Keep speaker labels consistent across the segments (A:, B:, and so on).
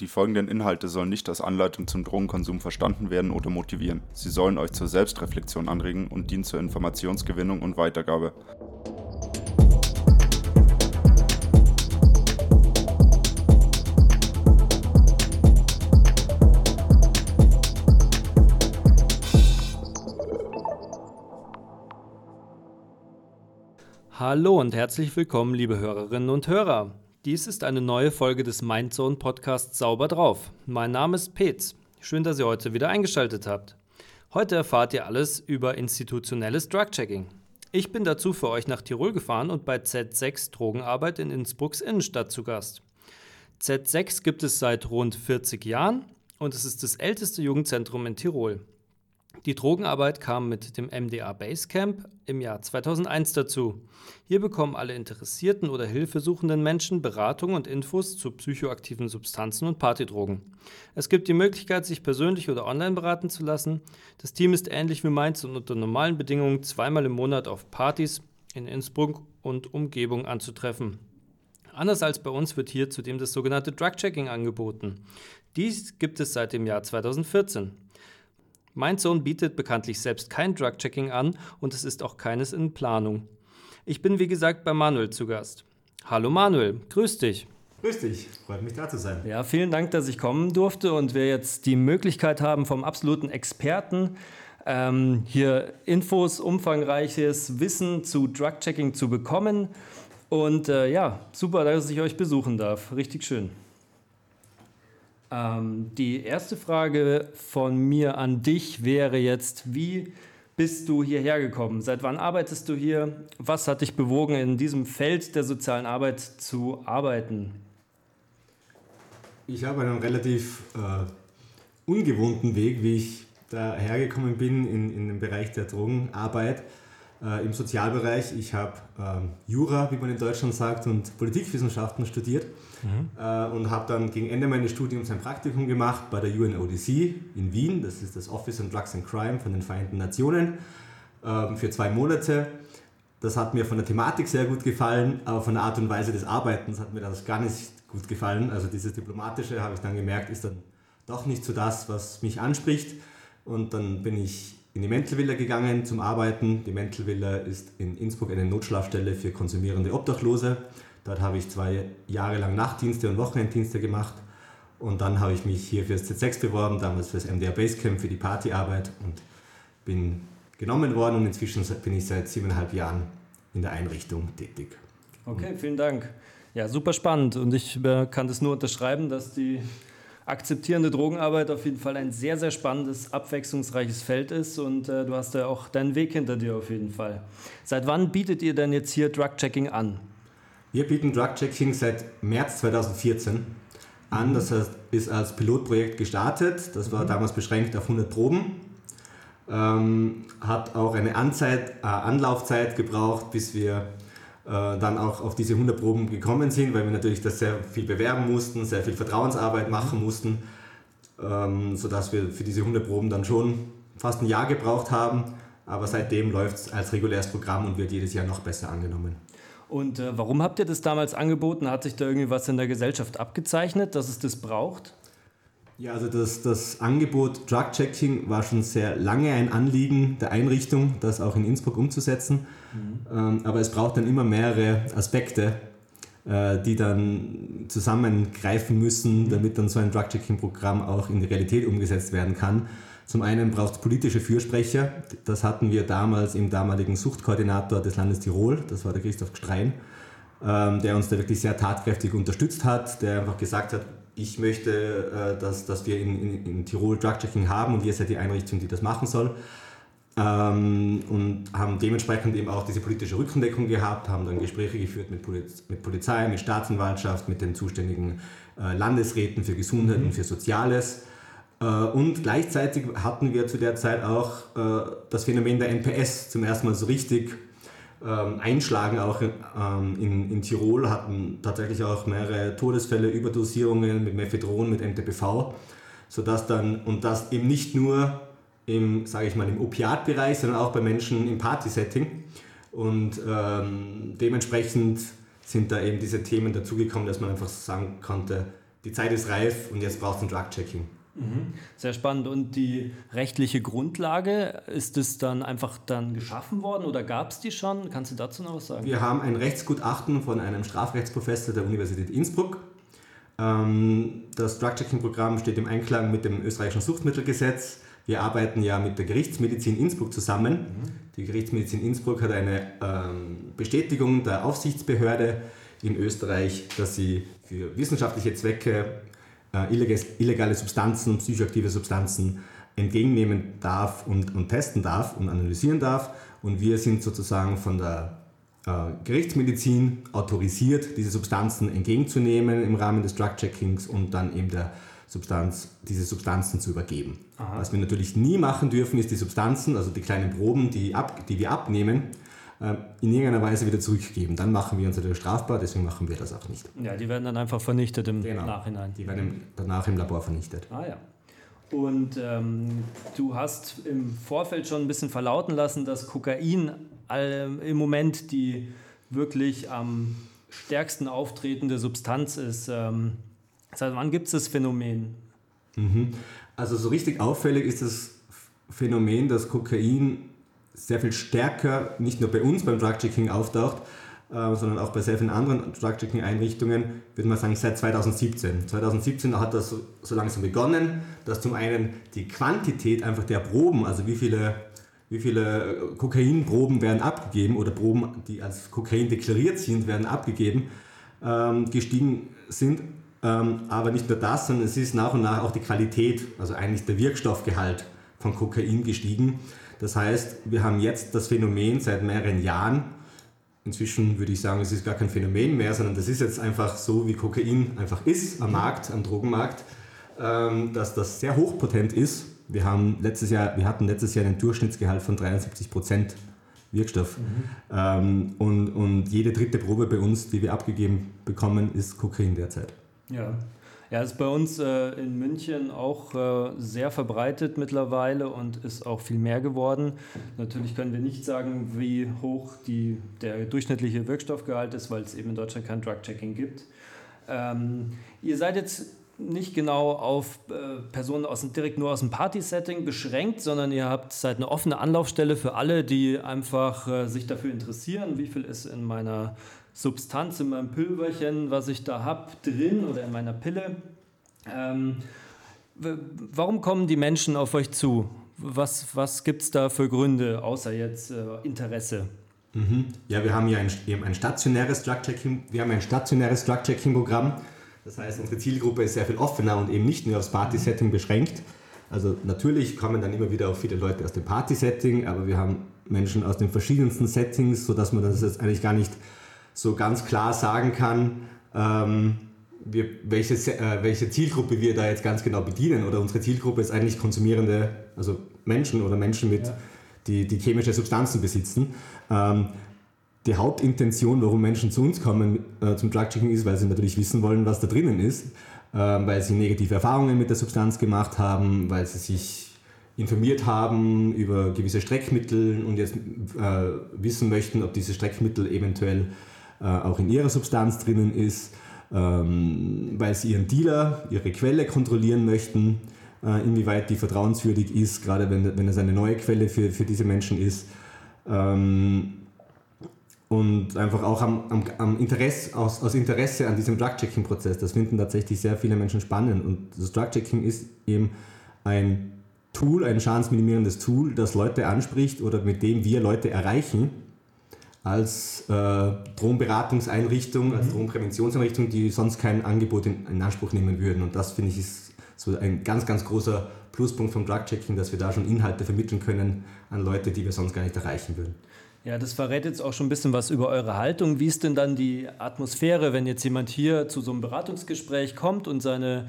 A: Die folgenden Inhalte sollen nicht als Anleitung zum Drogenkonsum verstanden werden oder motivieren. Sie sollen euch zur Selbstreflexion anregen und dienen zur Informationsgewinnung und Weitergabe.
B: Hallo und herzlich willkommen, liebe Hörerinnen und Hörer. Dies ist eine neue Folge des Mindzone Podcasts Sauber drauf. Mein Name ist Petz. Schön, dass ihr heute wieder eingeschaltet habt. Heute erfahrt ihr alles über institutionelles Drug-Checking. Ich bin dazu für euch nach Tirol gefahren und bei Z6 Drogenarbeit in Innsbrucks Innenstadt zu Gast. Z6 gibt es seit rund 40 Jahren und es ist das älteste Jugendzentrum in Tirol. Die Drogenarbeit kam mit dem MDA Basecamp im Jahr 2001 dazu. Hier bekommen alle interessierten oder hilfesuchenden Menschen Beratung und Infos zu psychoaktiven Substanzen und Partydrogen. Es gibt die Möglichkeit, sich persönlich oder online beraten zu lassen. Das Team ist ähnlich wie meins und unter normalen Bedingungen zweimal im Monat auf Partys in Innsbruck und Umgebung anzutreffen. Anders als bei uns wird hier zudem das sogenannte Drug-Checking angeboten. Dies gibt es seit dem Jahr 2014. Mein Sohn bietet bekanntlich selbst kein Drug-Checking an und es ist auch keines in Planung. Ich bin wie gesagt bei Manuel zu Gast. Hallo Manuel, grüß dich.
C: Grüß dich, freut mich da zu sein.
B: Ja, vielen Dank, dass ich kommen durfte und wir jetzt die Möglichkeit haben, vom absoluten Experten ähm, hier Infos, umfangreiches Wissen zu Drug-Checking zu bekommen. Und äh, ja, super, dass ich euch besuchen darf. Richtig schön. Ähm, die erste Frage von mir an dich wäre jetzt, wie bist du hierher gekommen? Seit wann arbeitest du hier? Was hat dich bewogen, in diesem Feld der sozialen Arbeit zu arbeiten?
C: Ich habe einen relativ äh, ungewohnten Weg, wie ich da hergekommen bin in, in den Bereich der Drogenarbeit äh, im Sozialbereich. Ich habe ähm, Jura, wie man in Deutschland sagt, und Politikwissenschaften studiert mhm. äh, und habe dann gegen Ende meines Studiums ein Praktikum gemacht bei der UNODC in Wien. Das ist das Office on Drugs and Crime von den Vereinten Nationen äh, für zwei Monate. Das hat mir von der Thematik sehr gut gefallen, aber von der Art und Weise des Arbeitens hat mir das gar nicht gut gefallen. Also dieses Diplomatische habe ich dann gemerkt, ist dann doch nicht so das, was mich anspricht. Und dann bin ich in die Mentelvilla gegangen zum Arbeiten. Die Mentelvilla ist in Innsbruck eine Notschlafstelle für konsumierende Obdachlose. Dort habe ich zwei Jahre lang Nachtdienste und Wochenenddienste gemacht. Und dann habe ich mich hier für das Z6 beworben, damals für das MDR Basecamp, für die Partyarbeit und bin genommen worden und inzwischen bin ich seit siebeneinhalb Jahren in der Einrichtung tätig.
B: Okay, vielen Dank. Ja, super spannend und ich äh, kann das nur unterschreiben, dass die akzeptierende Drogenarbeit auf jeden Fall ein sehr, sehr spannendes, abwechslungsreiches Feld ist und äh, du hast ja auch deinen Weg hinter dir auf jeden Fall. Seit wann bietet ihr denn jetzt hier Drug-Checking an?
C: Wir bieten Drug-Checking seit März 2014 an. Das heißt, ist als Pilotprojekt gestartet. Das war mhm. damals beschränkt auf 100 Proben. Ähm, hat auch eine Anzeit, äh, Anlaufzeit gebraucht, bis wir dann auch auf diese 100 Proben gekommen sind, weil wir natürlich das sehr viel bewerben mussten, sehr viel Vertrauensarbeit machen mussten, ähm, sodass wir für diese 100 Proben dann schon fast ein Jahr gebraucht haben. Aber seitdem läuft es als reguläres Programm und wird jedes Jahr noch besser angenommen.
B: Und äh, warum habt ihr das damals angeboten? Hat sich da irgendwie was in der Gesellschaft abgezeichnet, dass es das braucht?
C: Ja, also das, das Angebot Drug Checking war schon sehr lange ein Anliegen der Einrichtung, das auch in Innsbruck umzusetzen. Mhm. Ähm, aber es braucht dann immer mehrere Aspekte, äh, die dann zusammengreifen müssen, mhm. damit dann so ein Drug Checking Programm auch in die Realität umgesetzt werden kann. Zum einen braucht es politische Fürsprecher. Das hatten wir damals im damaligen Suchtkoordinator des Landes Tirol, das war der Christoph Gstrein, ähm, der uns da wirklich sehr tatkräftig unterstützt hat, der einfach gesagt hat, ich möchte, äh, dass, dass wir in, in, in Tirol Drug-Checking haben und ihr seid die Einrichtung, die das machen soll. Ähm, und haben dementsprechend eben auch diese politische Rückendeckung gehabt, haben dann Gespräche geführt mit, Poliz mit Polizei, mit Staatsanwaltschaft, mit den zuständigen äh, Landesräten für Gesundheit mhm. und für Soziales. Äh, und gleichzeitig hatten wir zu der Zeit auch äh, das Phänomen der NPS zum ersten Mal so richtig ähm, einschlagen, auch ähm, in, in Tirol, hatten tatsächlich auch mehrere Todesfälle, Überdosierungen mit Mephedron, mit MTPV, sodass dann, und das eben nicht nur im, sage ich mal, im Opiatbereich, sondern auch bei Menschen im Partysetting. Und ähm, dementsprechend sind da eben diese Themen dazugekommen, dass man einfach sagen konnte, die Zeit ist reif und jetzt braucht es ein Drug-Checking.
B: Mhm. Sehr spannend. Und die rechtliche Grundlage, ist es dann einfach dann geschaffen worden oder gab es die schon? Kannst du dazu noch was sagen?
C: Wir haben ein Rechtsgutachten von einem Strafrechtsprofessor der Universität Innsbruck. Ähm, das Drug-Checking-Programm steht im Einklang mit dem österreichischen Suchtmittelgesetz. Wir arbeiten ja mit der Gerichtsmedizin Innsbruck zusammen. Mhm. Die Gerichtsmedizin Innsbruck hat eine ähm, Bestätigung der Aufsichtsbehörde in Österreich, dass sie für wissenschaftliche Zwecke illegale Substanzen, psychoaktive Substanzen entgegennehmen darf und, und testen darf und analysieren darf. Und wir sind sozusagen von der äh, Gerichtsmedizin autorisiert, diese Substanzen entgegenzunehmen im Rahmen des Drug-Checkings und dann eben der Substanz, diese Substanzen zu übergeben. Aha. Was wir natürlich nie machen dürfen, ist die Substanzen, also die kleinen Proben, die, ab, die wir abnehmen, äh, in irgendeiner Weise wieder zurückgeben. Dann machen wir uns natürlich strafbar, deswegen machen wir das auch nicht.
B: Ja, die werden dann einfach vernichtet im genau. Nachhinein.
C: Die werden danach im Labor vernichtet.
B: Ah ja. Und ähm, du hast im Vorfeld schon ein bisschen verlauten lassen, dass Kokain äh, im Moment die wirklich am stärksten auftretende Substanz ist. Ähm, seit wann gibt es das Phänomen?
C: Mhm. Also so richtig auffällig ist das Phänomen, dass Kokain sehr viel stärker nicht nur bei uns beim Drug-Checking auftaucht, äh, sondern auch bei sehr vielen anderen Drug-Checking-Einrichtungen, würde man sagen, seit 2017. 2017 hat das so, langsam begonnen, dass zum einen die Quantität einfach der Proben, also wie viele, wie viele Kokainproben werden abgegeben oder Proben, die als Kokain deklariert sind, werden abgegeben, ähm, gestiegen sind. Ähm, aber nicht nur das, sondern es ist nach und nach auch die Qualität, also eigentlich der Wirkstoffgehalt von Kokain gestiegen. Das heißt, wir haben jetzt das Phänomen seit mehreren Jahren. Inzwischen würde ich sagen, es ist gar kein Phänomen mehr, sondern das ist jetzt einfach so, wie Kokain einfach ist am Markt, am Drogenmarkt, ähm, dass das sehr hochpotent ist. Wir, haben letztes Jahr, wir hatten letztes Jahr einen Durchschnittsgehalt von 73 Prozent Wirkstoff. Mhm. Ähm, und, und jede dritte Probe bei uns, die wir abgegeben bekommen, ist Kokain derzeit.
B: Ja, ja, ist bei uns äh, in München auch äh, sehr verbreitet mittlerweile und ist auch viel mehr geworden. Natürlich können wir nicht sagen, wie hoch die, der durchschnittliche Wirkstoffgehalt ist, weil es eben in Deutschland kein Drug-Checking gibt. Ähm, ihr seid jetzt nicht genau auf äh, Personen aus, direkt nur aus dem Party-Setting beschränkt, sondern ihr habt seid eine offene Anlaufstelle für alle, die einfach äh, sich dafür interessieren, wie viel ist in meiner Substanz in meinem Pülverchen, was ich da habe, drin oder in meiner Pille. Ähm, warum kommen die Menschen auf euch zu? Was, was gibt es da für Gründe, außer jetzt äh, Interesse?
C: Mhm. Ja, wir haben ja ein, wir haben ein stationäres Drug-Checking-Programm. Das heißt, unsere Zielgruppe ist sehr viel offener und eben nicht nur aufs Party-Setting beschränkt. Also natürlich kommen dann immer wieder auch viele Leute aus dem Party-Setting, aber wir haben Menschen aus den verschiedensten Settings, sodass man das jetzt eigentlich gar nicht so ganz klar sagen kann, ähm, wir, welche, äh, welche Zielgruppe wir da jetzt ganz genau bedienen. Oder unsere Zielgruppe ist eigentlich konsumierende, also Menschen oder Menschen, mit, ja. die, die chemische Substanzen besitzen. Ähm, die Hauptintention, warum Menschen zu uns kommen äh, zum Drug-Checking ist, weil sie natürlich wissen wollen, was da drinnen ist, äh, weil sie negative Erfahrungen mit der Substanz gemacht haben, weil sie sich informiert haben über gewisse Streckmittel und jetzt äh, wissen möchten, ob diese Streckmittel eventuell äh, auch in ihrer Substanz drinnen ist, ähm, weil sie ihren Dealer, ihre Quelle kontrollieren möchten, äh, inwieweit die vertrauenswürdig ist, gerade wenn, wenn es eine neue Quelle für, für diese Menschen ist. Ähm, und einfach auch am, am, am Interesse, aus, aus Interesse an diesem Drug-Checking-Prozess. Das finden tatsächlich sehr viele Menschen spannend. Und das Drug-Checking ist eben ein Tool, ein schadensminimierendes Tool, das Leute anspricht oder mit dem wir Leute erreichen, als äh, Drogenberatungseinrichtung, als mhm. Drogenpräventionseinrichtung, die sonst kein Angebot in, in Anspruch nehmen würden. Und das finde ich ist so ein ganz, ganz großer Pluspunkt vom Drug-Checking, dass wir da schon Inhalte vermitteln können an Leute, die wir sonst gar nicht erreichen würden.
B: Ja, das verrät jetzt auch schon ein bisschen was über eure Haltung. Wie ist denn dann die Atmosphäre, wenn jetzt jemand hier zu so einem Beratungsgespräch kommt und seine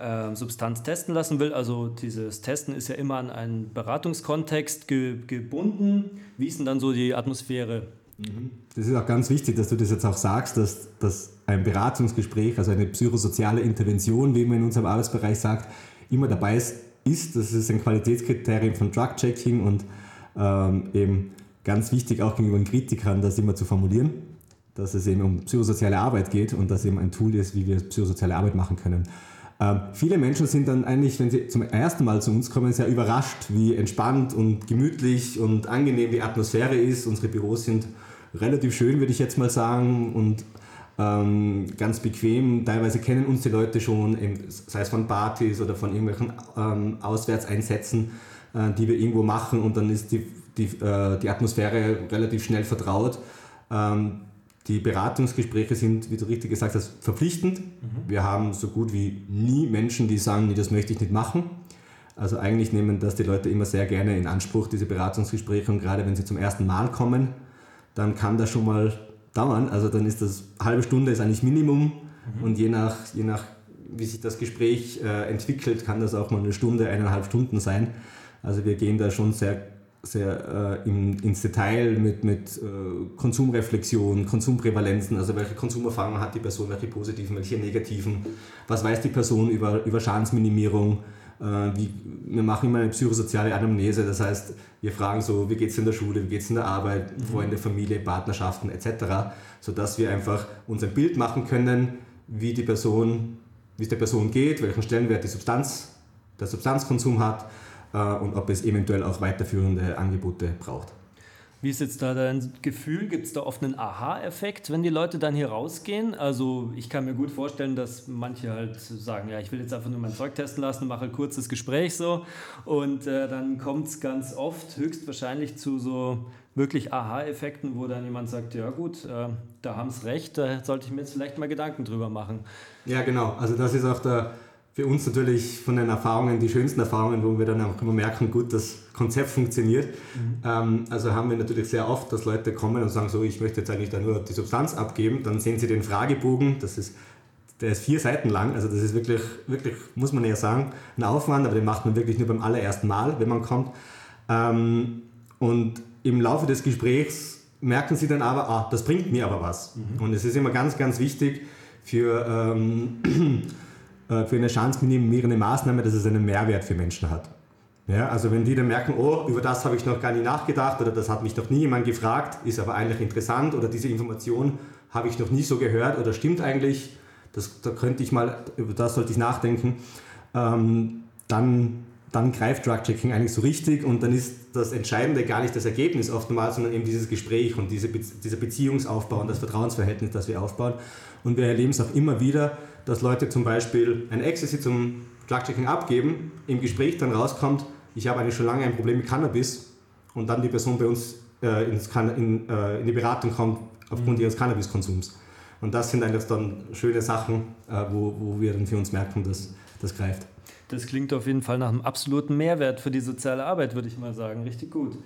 B: äh, Substanz testen lassen will? Also dieses Testen ist ja immer an einen Beratungskontext ge gebunden. Wie ist denn dann so die Atmosphäre?
C: Das ist auch ganz wichtig, dass du das jetzt auch sagst, dass, dass ein Beratungsgespräch, also eine psychosoziale Intervention, wie man in unserem Arbeitsbereich sagt, immer dabei ist. ist. Das ist ein Qualitätskriterium von Drug-Checking und ähm, eben ganz wichtig auch gegenüber den Kritikern, das immer zu formulieren. dass es eben um psychosoziale Arbeit geht und dass eben ein Tool ist, wie wir psychosoziale Arbeit machen können. Ähm, viele Menschen sind dann eigentlich, wenn sie zum ersten Mal zu uns kommen, sehr überrascht, wie entspannt und gemütlich und angenehm die Atmosphäre ist. Unsere Büros sind relativ schön, würde ich jetzt mal sagen, und ähm, ganz bequem. Teilweise kennen uns die Leute schon, sei es von Partys oder von irgendwelchen ähm, Auswärtseinsätzen, äh, die wir irgendwo machen und dann ist die, die, äh, die Atmosphäre relativ schnell vertraut. Ähm, die Beratungsgespräche sind, wie du richtig gesagt hast, verpflichtend. Mhm. Wir haben so gut wie nie Menschen, die sagen, nee, das möchte ich nicht machen. Also eigentlich nehmen das die Leute immer sehr gerne in Anspruch, diese Beratungsgespräche. Und gerade wenn sie zum ersten Mal kommen, dann kann das schon mal dauern. Also dann ist das eine halbe Stunde ist eigentlich Minimum. Mhm. Und je nach, je nach, wie sich das Gespräch äh, entwickelt, kann das auch mal eine Stunde, eineinhalb Stunden sein. Also wir gehen da schon sehr sehr äh, in, ins Detail mit, mit äh, Konsumreflexion, Konsumprävalenzen, also welche Konsumerfahrungen hat die Person, welche positiven, welche negativen, was weiß die Person über, über Schadensminimierung. Äh, wie, wir machen immer eine psychosoziale Anamnese, das heißt, wir fragen so, wie geht es in der Schule, wie geht es in der Arbeit, mhm. Freunde, Familie, Partnerschaften etc., sodass wir einfach uns ein Bild machen können, wie die Person, wie es der Person geht, welchen Stellenwert die Substanz, der Substanzkonsum hat äh, und ob es eventuell auch weiterführende Angebote braucht.
B: Wie ist jetzt da dein Gefühl? Gibt es da oft einen Aha-Effekt, wenn die Leute dann hier rausgehen? Also ich kann mir gut vorstellen, dass manche halt sagen, ja, ich will jetzt einfach nur mein Zeug testen lassen, mache ein kurzes Gespräch so und äh, dann kommt es ganz oft höchstwahrscheinlich zu so wirklich Aha-Effekten, wo dann jemand sagt, ja gut, äh, da haben es recht, da sollte ich mir jetzt vielleicht mal Gedanken drüber machen.
C: Ja, genau. Also das ist auch der für uns natürlich von den Erfahrungen die schönsten Erfahrungen, wo wir dann auch immer merken, gut, das Konzept funktioniert. Mhm. Ähm, also haben wir natürlich sehr oft, dass Leute kommen und sagen so, ich möchte jetzt eigentlich da nur die Substanz abgeben. Dann sehen sie den Fragebogen, das ist, der ist vier Seiten lang, also das ist wirklich, wirklich, muss man ja sagen, ein Aufwand, aber den macht man wirklich nur beim allerersten Mal, wenn man kommt. Ähm, und im Laufe des Gesprächs merken sie dann aber, ah, das bringt mir aber was. Mhm. Und es ist immer ganz, ganz wichtig für... Ähm, äh, für eine schadensminimierende Maßnahme, dass es einen Mehrwert für Menschen hat. Ja, also wenn die dann merken, oh, über das habe ich noch gar nicht nachgedacht oder das hat mich noch nie jemand gefragt, ist aber eigentlich interessant oder diese Information habe ich noch nie so gehört oder stimmt eigentlich, das, da könnte ich mal, über das sollte ich nachdenken, ähm, dann, dann greift Drug-Checking eigentlich so richtig und dann ist das Entscheidende gar nicht das Ergebnis oftmals, sondern eben dieses Gespräch und diese, dieser Beziehungsaufbau und das Vertrauensverhältnis, das wir aufbauen. Und wir erleben es auch immer wieder, dass Leute zum Beispiel ein Ecstasy zum Drug-Checking abgeben, im Gespräch dann rauskommt, ich habe eigentlich schon lange ein Problem mit Cannabis und dann die Person bei uns äh, ins in, äh, in die Beratung kommt aufgrund mhm. ihres Cannabiskonsums. Und das sind eigentlich dann schöne Sachen, äh, wo, wo wir dann für uns merken, dass das greift.
B: Das klingt auf jeden Fall nach einem absoluten Mehrwert für die soziale Arbeit, würde ich mal sagen. Richtig gut.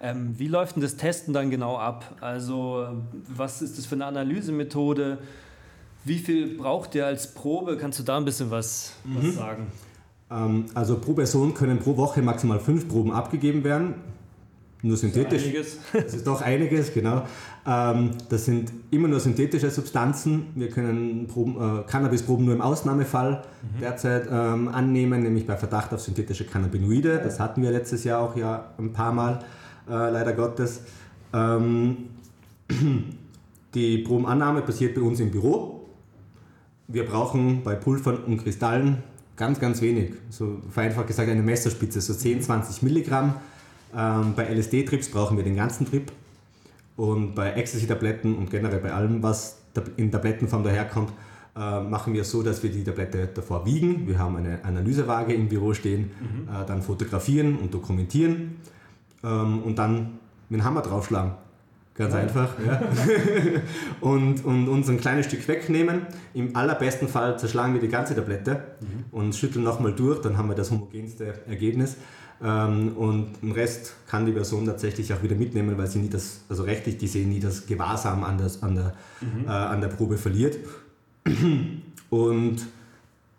B: Ähm, wie läuft denn das Testen dann genau ab? Also, was ist das für eine Analysemethode? Wie viel braucht ihr als Probe? Kannst du da ein bisschen was, mhm. was sagen?
C: Ähm, also pro Person können pro Woche maximal fünf Proben abgegeben werden. Nur synthetisch. Das ist, das ist doch einiges, genau. Ähm, das sind immer nur synthetische Substanzen. Wir können Proben, äh, Cannabisproben nur im Ausnahmefall mhm. derzeit ähm, annehmen, nämlich bei Verdacht auf synthetische Cannabinoide. Das hatten wir letztes Jahr auch ja ein paar Mal, äh, leider Gottes. Ähm, die Probenannahme passiert bei uns im Büro wir brauchen bei Pulvern und Kristallen ganz, ganz wenig. So vereinfacht gesagt eine Messerspitze, so 10, 20 Milligramm. Ähm, bei LSD-Trips brauchen wir den ganzen Trip. Und bei Ecstasy-Tabletten und generell bei allem, was in Tablettenform daherkommt, äh, machen wir so, dass wir die Tablette davor wiegen. Wir haben eine Analysewaage im Büro stehen, mhm. äh, dann fotografieren und dokumentieren ähm, und dann mit dem Hammer draufschlagen. Ganz ja. einfach. Ja. und, und uns ein kleines Stück wegnehmen. Im allerbesten Fall zerschlagen wir die ganze Tablette mhm. und schütteln nochmal durch, dann haben wir das homogenste Ergebnis. Ähm, und den Rest kann die Person tatsächlich auch wieder mitnehmen, weil sie nie das, also rechtlich gesehen, nie das Gewahrsam an, das, an, der, mhm. äh, an der Probe verliert. Und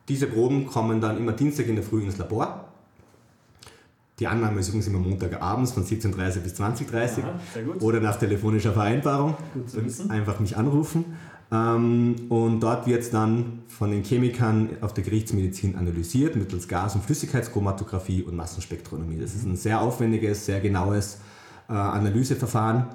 C: diese Proben kommen dann immer Dienstag in der Früh ins Labor. Die Annahme ist übrigens immer Montagabends von 17.30 bis 20.30 Uhr oder nach telefonischer Vereinbarung. Einfach mich anrufen. Ähm, und dort wird es dann von den Chemikern auf der Gerichtsmedizin analysiert mittels Gas- und Flüssigkeitschromatographie und Massenspektronomie. Das ist ein sehr aufwendiges, sehr genaues äh, Analyseverfahren.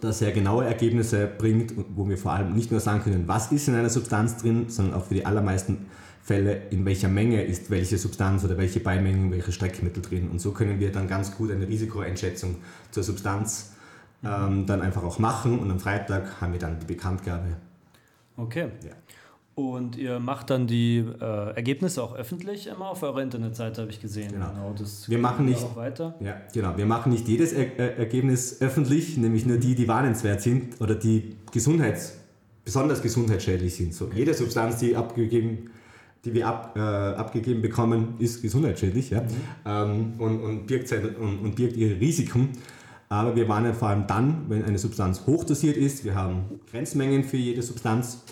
C: das sehr genaue Ergebnisse bringt, wo wir vor allem nicht nur sagen können, was ist in einer Substanz drin, sondern auch für die allermeisten Fälle, in welcher Menge ist welche Substanz oder welche Beimengen, welche Streckmittel drin. Und so können wir dann ganz gut eine Risikoeinschätzung zur Substanz ähm, dann einfach auch machen und am Freitag haben wir dann die Bekanntgabe.
B: Okay. Ja. Und ihr macht dann die äh, Ergebnisse auch öffentlich immer auf eurer Internetseite, habe ich gesehen.
C: Genau. genau das wir machen nicht, auch weiter. Ja, genau. Wir machen nicht jedes er er Ergebnis öffentlich, nämlich nur die, die warnenswert sind oder die Gesundheits besonders gesundheitsschädlich sind. So, jede Substanz, die abgegeben die wir ab, äh, abgegeben bekommen, ist gesundheitsschädlich ja? Mhm. Ähm, und, und, birgt seine, und, und birgt ihre Risiken. Aber wir warnen vor allem dann, wenn eine Substanz hochdosiert ist. Wir haben Grenzmengen für jede Substanz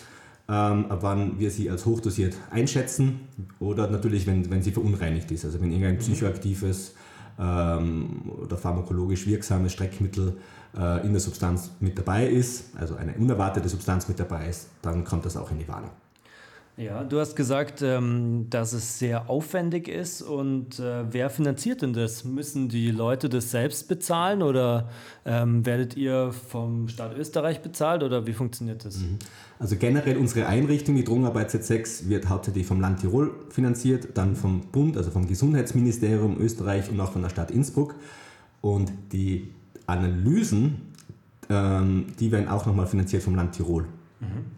C: ähm, ab wann wir sie als hochdosiert einschätzen oder natürlich, wenn, wenn sie verunreinigt ist. Also wenn irgendein psychoaktives ähm, oder pharmakologisch wirksames Streckmittel äh, in der Substanz mit dabei ist, also eine unerwartete Substanz mit dabei ist, dann kommt das auch in die Warnung.
B: Ja, du hast gesagt, ähm, dass es sehr aufwendig ist und äh, wer finanziert denn das? Müssen die Leute das selbst bezahlen oder ähm, werdet ihr vom Staat Österreich bezahlt oder wie funktioniert das? Mhm.
C: Also generell unsere Einrichtung, die Drogenarbeit Z6, wird hauptsächlich vom Land Tirol finanziert, dann vom Bund, also vom Gesundheitsministerium Österreich und auch von der Stadt Innsbruck. Und die Analysen, ähm, die werden auch nochmal finanziert vom Land Tirol. Mhm.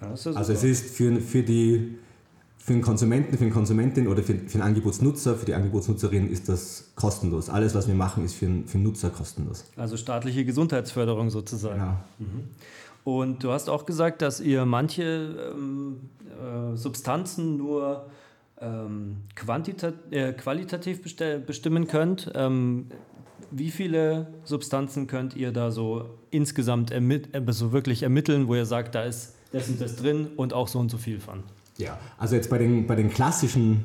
C: Also es ist für, für, die, für den Konsumenten, für den Konsumentin oder für, für den Angebotsnutzer, für die Angebotsnutzerin ist das kostenlos. Alles, was wir machen, ist für den, für den Nutzer kostenlos.
B: Also staatliche Gesundheitsförderung sozusagen. Genau. Mhm. Und du hast auch gesagt, dass ihr manche ähm, äh, Substanzen nur ähm, äh, qualitativ bestimmen könnt. Ähm, wie viele Substanzen könnt ihr da so insgesamt äh, so wirklich ermitteln, wo ihr sagt, da ist das und das drin und auch so und so viel von.
C: Ja, also jetzt bei den, bei den klassischen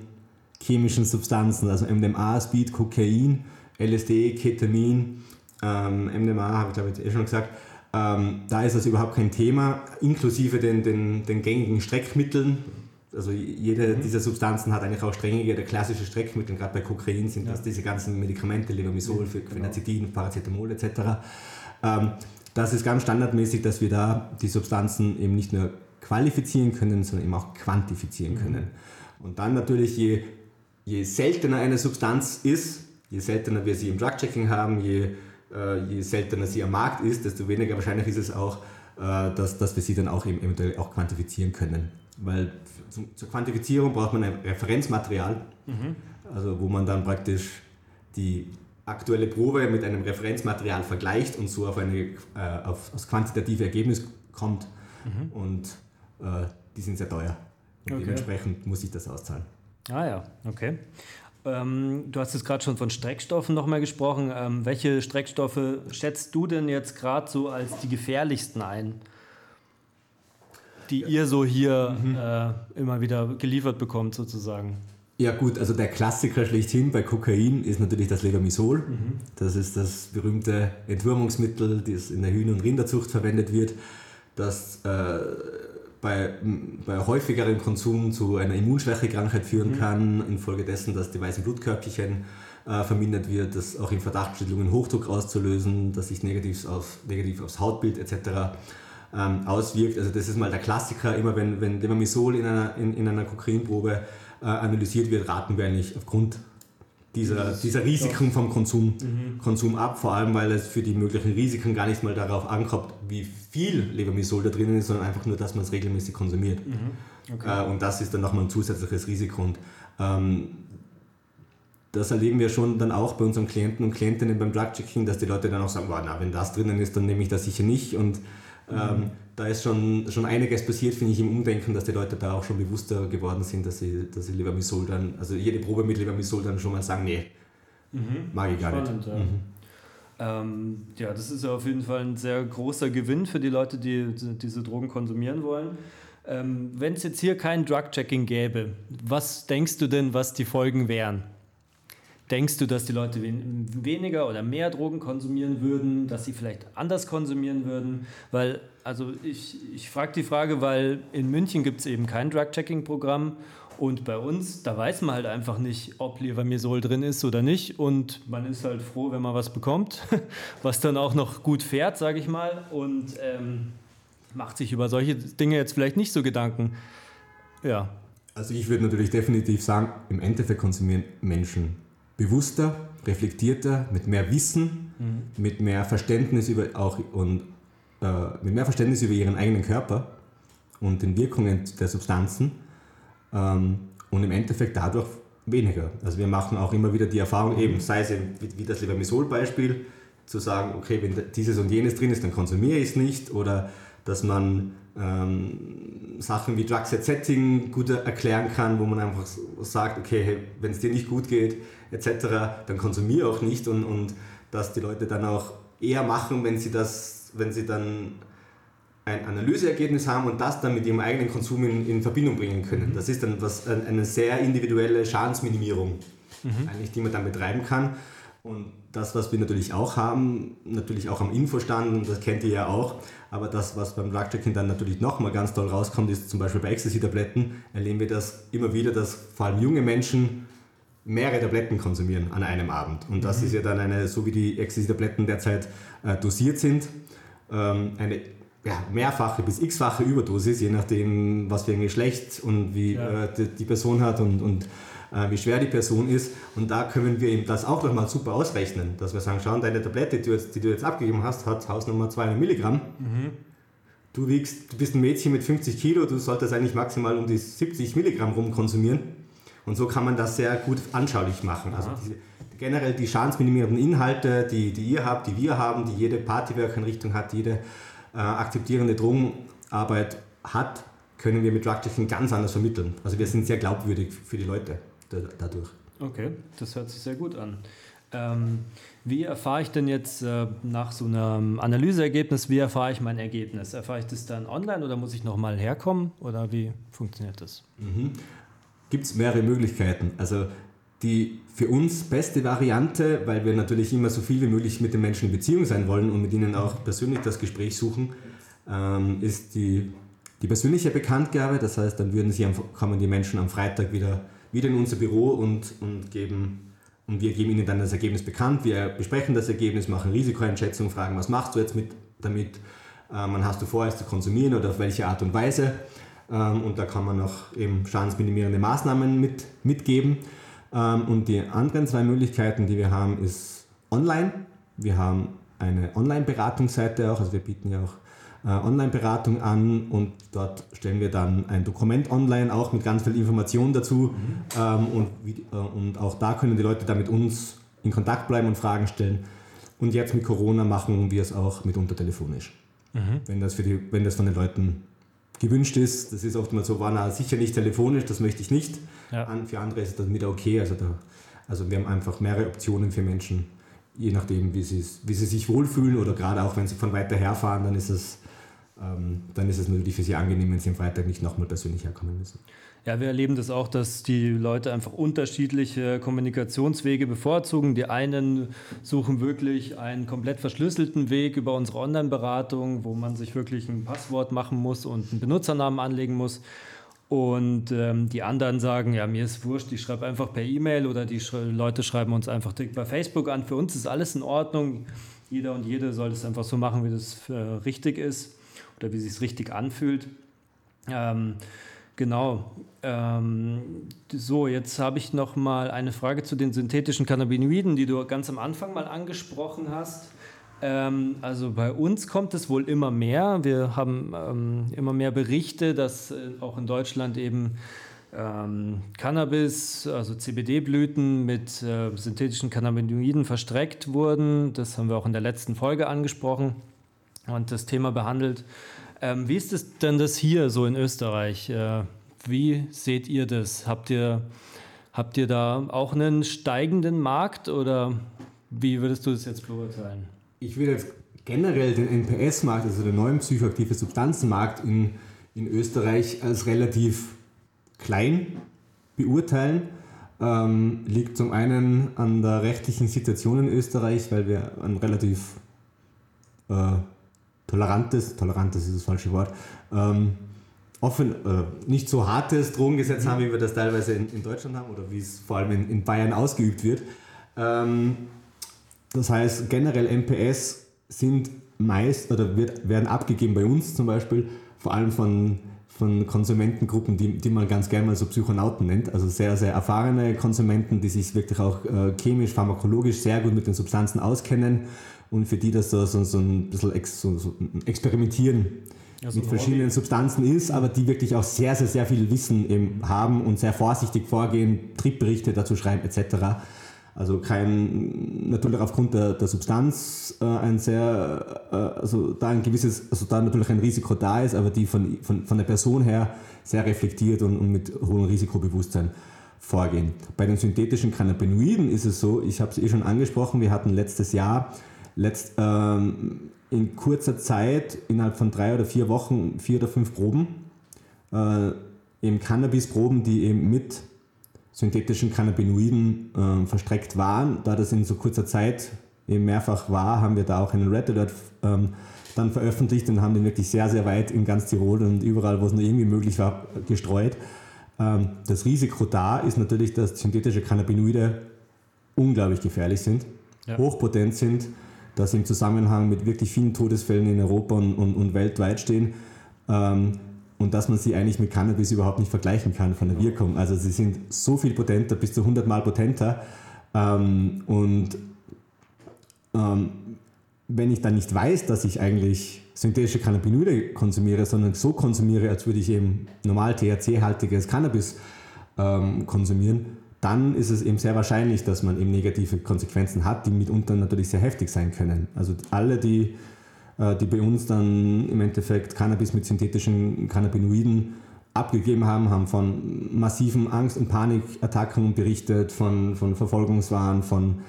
C: chemischen Substanzen, also MDMA, Speed, Kokain, LSD, Ketamin, ähm, MDMA habe ich glaube ich eh schon gesagt, ähm, da ist das überhaupt kein Thema, inklusive den, den, den gängigen Streckmitteln. Also jede mhm. dieser Substanzen hat eigentlich auch strengige, der klassische Streckmittel, gerade bei Kokain sind ja. das diese ganzen Medikamente, Levamisol, mhm, genau. Phenazidin, Paracetamol etc. Ähm, das ist ganz standardmäßig, dass wir da die Substanzen eben nicht nur qualifizieren können, sondern eben auch quantifizieren mhm. können. Und dann natürlich, je, je seltener eine Substanz ist, je seltener wir sie im Drug-Checking haben, je, äh, je seltener sie am Markt ist, desto weniger wahrscheinlich ist es auch, äh, dass, dass wir sie dann auch eben eventuell auch quantifizieren können. Weil zum, zur Quantifizierung braucht man ein Referenzmaterial, mhm. also wo man dann praktisch die aktuelle Probe mit einem Referenzmaterial vergleicht und so auf, eine, äh, auf das quantitative Ergebnis kommt. Mhm. Und äh, die sind sehr teuer. Und okay. dementsprechend muss ich das auszahlen.
B: Ah ja, okay. Ähm, du hast jetzt gerade schon von Streckstoffen nochmal gesprochen. Ähm, welche Streckstoffe schätzt du denn jetzt gerade so als die gefährlichsten ein, die ja. ihr so hier mhm. äh, immer wieder geliefert bekommt sozusagen?
C: Ja gut, also der Klassiker schlechthin bei Kokain ist natürlich das Levamisol. Mhm. Das ist das berühmte Entwurmungsmittel, das in der Hühner- und Rinderzucht verwendet wird, das äh, bei, bei häufigerem Konsum zu einer Immunschwächekrankheit führen mhm. kann, infolgedessen, dass die weißen Blutkörperchen äh, vermindert wird, das auch in Verdachtstellungen Hochdruck auszulösen, dass sich negativ, auf, negativ aufs Hautbild etc. Ähm, auswirkt. Also das ist mal der Klassiker, immer wenn, wenn Levamisol in einer, in, in einer Kokainprobe analysiert wird, raten wir eigentlich aufgrund dieser, dieser Risiken vom Konsum, mhm. Konsum ab, vor allem weil es für die möglichen Risiken gar nicht mal darauf ankommt, wie viel Levamisol da drinnen ist, sondern einfach nur, dass man es regelmäßig konsumiert. Mhm. Okay. Äh, und das ist dann nochmal ein zusätzliches Risiko. Und ähm, das erleben wir schon dann auch bei unseren Klienten und Klientinnen beim Drug-Checking, dass die Leute dann auch sagen, na, wenn das drinnen ist, dann nehme ich das sicher nicht. Und ähm, da ist schon, schon einiges passiert, finde ich, im Umdenken, dass die Leute da auch schon bewusster geworden sind, dass sie, dass sie Levamisol dann, also jede Probe mit Levamisol dann schon mal sagen, nee, mhm. mag ich gar Spannend, nicht. Ja. Mhm.
B: Ähm, ja, das ist ja auf jeden Fall ein sehr großer Gewinn für die Leute, die diese Drogen konsumieren wollen. Ähm, Wenn es jetzt hier kein Drug-Checking gäbe, was denkst du denn, was die Folgen wären? Denkst du, dass die Leute wen weniger oder mehr Drogen konsumieren würden, dass sie vielleicht anders konsumieren würden? Weil, also ich, ich frage die Frage, weil in München gibt es eben kein Drug-Checking-Programm Und bei uns, da weiß man halt einfach nicht, ob Levermisol drin ist oder nicht. Und man ist halt froh, wenn man was bekommt, was dann auch noch gut fährt, sage ich mal. Und ähm, macht sich über solche Dinge jetzt vielleicht nicht so Gedanken. Ja.
C: Also ich würde natürlich definitiv sagen, im Endeffekt konsumieren Menschen bewusster, reflektierter, mit mehr Wissen, mhm. mit mehr Verständnis über auch und äh, mit mehr Verständnis über ihren eigenen Körper und den Wirkungen der Substanzen ähm, und im Endeffekt dadurch weniger. Also wir machen auch immer wieder die Erfahrung, eben sei es wie, wie das Lebermisol-Beispiel, zu sagen, okay, wenn dieses und jenes drin ist, dann konsumiere ich es nicht oder dass man ähm, Sachen wie Drug Set Setting gut erklären kann, wo man einfach sagt, okay, hey, wenn es dir nicht gut geht, etc., dann konsumiere auch nicht und, und dass die Leute dann auch eher machen, wenn sie das, wenn sie dann ein Analyseergebnis haben und das dann mit ihrem eigenen Konsum in, in Verbindung bringen können. Mhm. Das ist dann was, eine sehr individuelle Schadensminimierung, mhm. eigentlich, die man dann betreiben kann. Und das, was wir natürlich auch haben, natürlich auch am Infostand, das kennt ihr ja auch, aber das, was beim Drugchecking dann natürlich nochmal ganz toll rauskommt, ist zum Beispiel bei Ecstasy-Tabletten, erleben wir das immer wieder, dass vor allem junge Menschen mehrere Tabletten konsumieren an einem Abend. Und das mhm. ist ja dann eine, so wie die Ecstasy-Tabletten derzeit äh, dosiert sind, ähm, eine ja, mehrfache bis x-fache Überdosis, je nachdem, was für ein Geschlecht und wie ja. äh, die, die, Person hat und, und äh, wie schwer die Person ist. Und da können wir ihm das auch nochmal super ausrechnen, dass wir sagen, schau, deine Tablette, die du jetzt, die du jetzt abgegeben hast, hat Hausnummer 200 Milligramm. Mhm. Du wiegst, du bist ein Mädchen mit 50 Kilo, du solltest eigentlich maximal um die 70 Milligramm rum konsumieren. Und so kann man das sehr gut anschaulich machen. Also diese, generell die schadensminimierenden Inhalte, die, die ihr habt, die wir haben, die jede Partyworker-Richtung hat, jede äh, akzeptierende Drogenarbeit hat, können wir mit Drug ganz anders vermitteln. Also wir sind sehr glaubwürdig für die Leute dadurch.
B: Okay, das hört sich sehr gut an. Ähm, wie erfahre ich denn jetzt äh, nach so einem Analyseergebnis, wie erfahre ich mein Ergebnis? Erfahre ich das dann online oder muss ich nochmal herkommen oder wie funktioniert das?
C: Mhm. Gibt es mehrere Möglichkeiten. Also die für uns beste Variante, weil wir natürlich immer so viel wie möglich mit den Menschen in Beziehung sein wollen und mit ihnen auch persönlich das Gespräch suchen, ähm, ist die, die persönliche Bekanntgabe. Das heißt, dann würden sie, kommen die Menschen am Freitag wieder, wieder in unser Büro und, und, geben, und wir geben ihnen dann das Ergebnis bekannt. Wir besprechen das Ergebnis, machen Risikoeinschätzung, fragen, was machst du jetzt mit, damit, ähm, hast du vor, es zu konsumieren oder auf welche Art und Weise. Ähm, und da kann man noch eben schadensminimierende Maßnahmen mit, mitgeben. Ähm, und die anderen zwei Möglichkeiten, die wir haben, ist online. Wir haben eine Online-Beratungsseite auch, also wir bieten ja auch äh, Online-Beratung an und dort stellen wir dann ein Dokument online, auch mit ganz viel Informationen dazu. Mhm. Ähm, und, äh, und auch da können die Leute dann mit uns in Kontakt bleiben und Fragen stellen. Und jetzt mit Corona machen wir es auch mitunter telefonisch. Mhm. Wenn, das für die, wenn das von den Leuten gewünscht ist. Das ist oftmals so, war na, sicher nicht telefonisch, das möchte ich nicht. Ja. für andere ist das wieder okay. Also, da, also wir haben einfach mehrere Optionen für Menschen, je nachdem, wie sie, wie sie sich wohlfühlen oder gerade auch, wenn sie von weiter her fahren, dann ist es, ähm, dann ist es natürlich für sie angenehm, wenn sie am Freitag nicht nochmal persönlich herkommen müssen.
B: Ja, wir erleben das auch, dass die Leute einfach unterschiedliche Kommunikationswege bevorzugen. Die einen suchen wirklich einen komplett verschlüsselten Weg über unsere Online-Beratung, wo man sich wirklich ein Passwort machen muss und einen Benutzernamen anlegen muss. Und ähm, die anderen sagen, ja, mir ist wurscht, ich schreibe einfach per E-Mail oder die Sch Leute schreiben uns einfach direkt bei Facebook an. Für uns ist alles in Ordnung. Jeder und jede soll es einfach so machen, wie das äh, richtig ist oder wie sich richtig anfühlt. Ähm, Genau. Ähm, so, jetzt habe ich noch mal eine Frage zu den synthetischen Cannabinoiden, die du ganz am Anfang mal angesprochen hast. Ähm, also bei uns kommt es wohl immer mehr. Wir haben ähm, immer mehr Berichte, dass äh, auch in Deutschland eben ähm, Cannabis, also CBD-Blüten mit äh, synthetischen Cannabinoiden verstreckt wurden. Das haben wir auch in der letzten Folge angesprochen und das Thema behandelt. Ähm, wie ist es denn das hier so in Österreich? Äh, wie seht ihr das? Habt ihr, habt ihr da auch einen steigenden Markt oder wie würdest du das jetzt beurteilen?
C: Ich würde jetzt generell den NPS-Markt, also den neuen psychoaktive Substanzenmarkt in, in Österreich als relativ klein beurteilen. Ähm, liegt zum einen an der rechtlichen Situation in Österreich, weil wir ein relativ äh, tolerantes, tolerantes ist das falsche Wort, ähm, offen, äh, nicht so hartes Drogengesetz haben, wie wir das teilweise in, in Deutschland haben oder wie es vor allem in, in Bayern ausgeübt wird. Ähm, das heißt, generell MPS sind meist oder wird, werden abgegeben bei uns zum Beispiel, vor allem von, von Konsumentengruppen, die, die man ganz gerne mal so Psychonauten nennt. Also sehr, sehr erfahrene Konsumenten, die sich wirklich auch äh, chemisch, pharmakologisch sehr gut mit den Substanzen auskennen und für die das so, so, so ein bisschen ex, so, so Experimentieren also mit verschiedenen Substanzen ist, aber die wirklich auch sehr, sehr, sehr viel Wissen eben haben und sehr vorsichtig vorgehen, Trippberichte dazu schreiben etc. Also kein, natürlich aufgrund der, der Substanz äh, ein sehr, äh, also da ein gewisses, also da natürlich ein Risiko da ist, aber die von, von, von der Person her sehr reflektiert und, und mit hohem Risikobewusstsein vorgehen. Bei den synthetischen Cannabinoiden ist es so, ich habe es eh schon angesprochen, wir hatten letztes Jahr letzt, ähm, in kurzer Zeit, innerhalb von drei oder vier Wochen, vier oder fünf Proben, äh, eben Cannabis-Proben, die eben mit synthetischen Cannabinoiden äh, verstreckt waren. Da das in so kurzer Zeit eben mehrfach war, haben wir da auch einen Red Alert ähm, dann veröffentlicht und haben den wirklich sehr, sehr weit in ganz Tirol und überall, wo es nur irgendwie möglich war, gestreut. Ähm, das Risiko da ist natürlich, dass synthetische Cannabinoide unglaublich gefährlich sind, ja. hochpotent sind, dass sie im Zusammenhang mit wirklich vielen Todesfällen in Europa und, und, und weltweit stehen. Ähm, und dass man sie eigentlich mit Cannabis überhaupt nicht vergleichen kann von der Wirkung. Also sie sind so viel potenter, bis zu 100 Mal potenter. Ähm, und ähm, wenn ich dann nicht weiß, dass ich eigentlich synthetische Cannabinoide konsumiere, sondern so konsumiere, als würde ich eben normal THC-haltiges Cannabis ähm, konsumieren, dann ist es eben sehr wahrscheinlich, dass man eben negative Konsequenzen hat, die mitunter natürlich sehr heftig sein können. Also alle, die äh, die bei uns dann im Endeffekt Cannabis mit synthetischen Cannabinoiden abgegeben haben, haben von massiven Angst- und Panikattacken berichtet, von, von Verfolgungswahn, von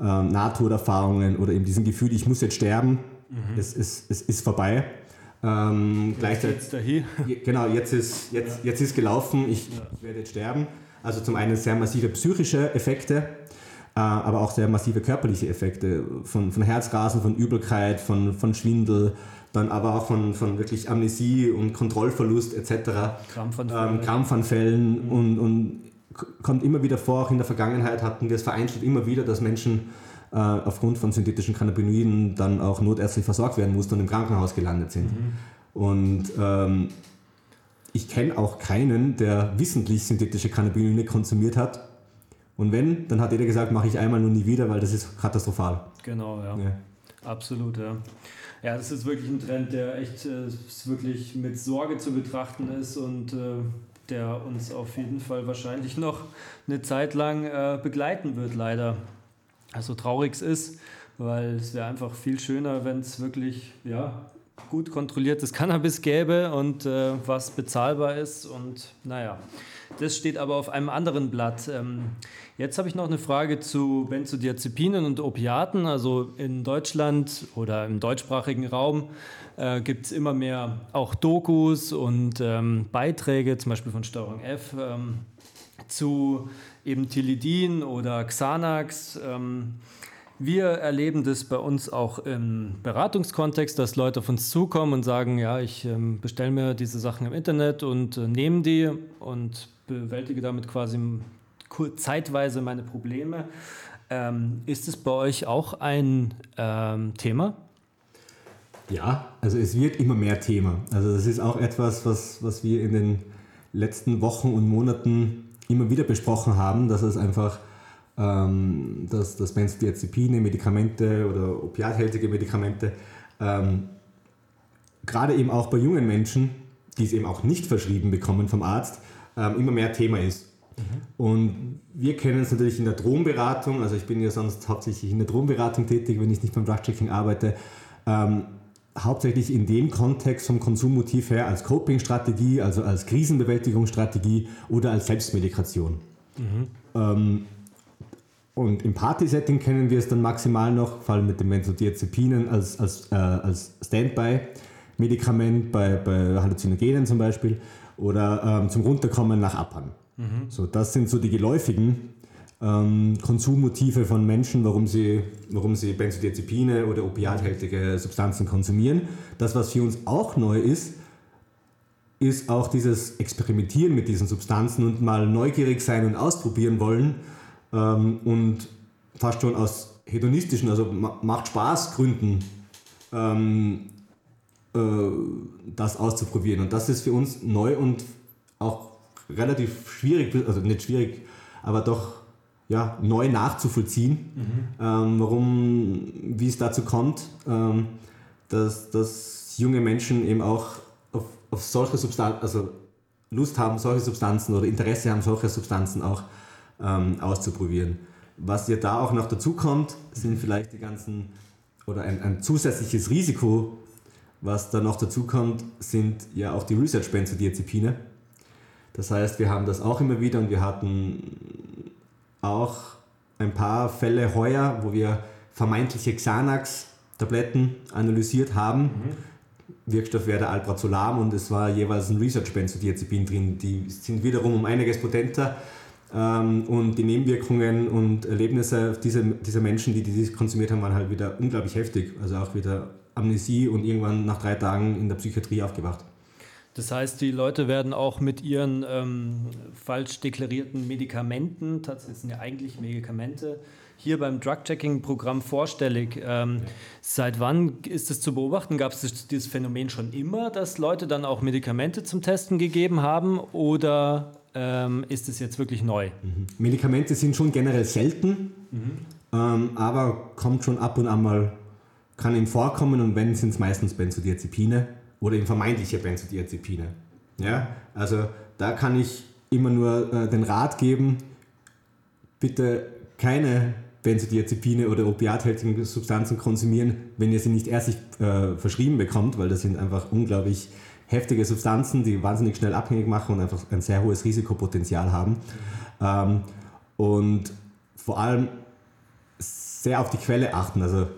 C: ähm, Nahtoderfahrungen oder eben diesem Gefühl, ich muss jetzt sterben, mhm. es, es, es ist vorbei. Ähm, gleichzeitig, jetzt dahin. Genau, jetzt ist, jetzt, ja. jetzt ist gelaufen, ich ja. werde jetzt sterben. Also zum einen sehr massive psychische Effekte, äh, aber auch sehr massive körperliche Effekte von, von Herzrasen, von Übelkeit, von, von Schwindel, dann aber auch von, von wirklich Amnesie und Kontrollverlust etc. Krampfanfällen. Ähm, Krampfanfällen mhm. und, und kommt immer wieder vor, auch in der Vergangenheit hatten wir es vereinzelt immer wieder, dass Menschen äh, aufgrund von synthetischen Cannabinoiden dann auch notärztlich versorgt werden mussten und im Krankenhaus gelandet sind. Mhm. Und ähm, ich kenne auch keinen, der wissentlich synthetische Cannabinoide konsumiert hat und wenn, dann hat jeder gesagt, mache ich einmal nur nie wieder, weil das ist katastrophal.
B: Genau, ja. ja. Absolut, ja. Ja, das ist wirklich ein Trend, der echt äh, wirklich mit Sorge zu betrachten ist und äh, der uns auf jeden Fall wahrscheinlich noch eine Zeit lang äh, begleiten wird, leider. Also traurig es ist, weil es wäre einfach viel schöner, wenn es wirklich ja, gut kontrolliertes Cannabis gäbe und äh, was bezahlbar ist. Und naja, das steht aber auf einem anderen Blatt. Ähm, jetzt habe ich noch eine Frage zu Benzodiazepinen und Opiaten. Also in Deutschland oder im deutschsprachigen Raum äh, gibt es immer mehr auch Dokus und ähm, Beiträge, zum Beispiel von Steuerung F, ähm, zu eben Tilidin oder Xanax. Wir erleben das bei uns auch im Beratungskontext, dass Leute auf uns zukommen und sagen, ja, ich ähm, bestelle mir diese Sachen im Internet und äh, nehme die und bewältige damit quasi zeitweise meine Probleme. Ähm, ist es bei euch auch ein ähm, Thema?
C: Ja, also es wird immer mehr Thema. Also das ist auch etwas, was, was wir in den letzten Wochen und Monaten immer wieder besprochen haben, dass es einfach ähm, dass, dass Benzodiazepine, Medikamente oder opiathältige Medikamente, ähm, gerade eben auch bei jungen Menschen, die es eben auch nicht verschrieben bekommen vom Arzt, ähm, immer mehr Thema ist. Mhm. Und wir kennen es natürlich in der Drogenberatung, also ich bin ja sonst hauptsächlich in der Drogenberatung tätig, wenn ich nicht beim Drug-Checking arbeite, ähm, hauptsächlich in dem Kontext vom Konsummotiv her als Coping-Strategie, also als Krisenbewältigungsstrategie oder als Selbstmedikation. Mhm. Ähm, und im Party-Setting kennen wir es dann maximal noch, vor allem mit den Benzodiazepinen als, als, äh, als Standby-Medikament bei, bei Halluzinogenen zum Beispiel oder ähm, zum Runterkommen nach Abhang. Mhm. So, das sind so die geläufigen ähm, Konsummotive von Menschen, warum sie, warum sie Benzodiazepine oder opiathältige Substanzen konsumieren. Das, was für uns auch neu ist, ist auch dieses Experimentieren mit diesen Substanzen und mal neugierig sein und ausprobieren wollen ähm, und fast schon aus hedonistischen, also macht Spaß Gründen, ähm, äh, das auszuprobieren. Und das ist für uns neu und auch relativ schwierig, also nicht schwierig, aber doch ja, neu nachzuvollziehen, mhm. ähm, warum, wie es dazu kommt, ähm, dass, dass junge Menschen eben auch auf, auf solche Substanzen, also Lust haben, solche Substanzen oder Interesse haben, solche Substanzen auch ähm, auszuprobieren. Was ja da auch noch dazu kommt, sind vielleicht die ganzen, oder ein, ein zusätzliches Risiko, was da noch dazu kommt, sind ja auch die Research-Benzodiazepine. Das heißt, wir haben das auch immer wieder und wir hatten auch ein paar Fälle heuer, wo wir vermeintliche Xanax-Tabletten analysiert haben. Mhm. Wirkstoff wäre der Alprazolam und es war jeweils ein Research-Benzodiazepin drin. Die sind wiederum um einiges potenter ähm, und die Nebenwirkungen und Erlebnisse dieser, dieser Menschen, die die konsumiert haben, waren halt wieder unglaublich heftig. Also auch wieder Amnesie und irgendwann nach drei Tagen in der Psychiatrie aufgewacht.
B: Das heißt, die Leute werden auch mit ihren ähm, falsch deklarierten Medikamenten, tatsächlich sind ja eigentlich Medikamente, hier beim Drug-Checking-Programm vorstellig. Ähm, ja. Seit wann ist es zu beobachten? Gab es dieses Phänomen schon immer, dass Leute dann auch Medikamente zum Testen gegeben haben oder ähm, ist es jetzt wirklich neu?
C: Mhm. Medikamente sind schon generell selten, mhm. ähm, aber kommt schon ab und an mal, kann ihm vorkommen und wenn, sind es meistens Benzodiazepine oder eben vermeintliche Benzodiazepine. Ja? Also da kann ich immer nur äh, den Rat geben, bitte keine Benzodiazepine oder opiathaltigen Substanzen konsumieren, wenn ihr sie nicht erst äh, verschrieben bekommt, weil das sind einfach unglaublich heftige Substanzen, die wahnsinnig schnell abhängig machen und einfach ein sehr hohes Risikopotenzial haben. Ähm, und vor allem sehr auf die Quelle achten. Also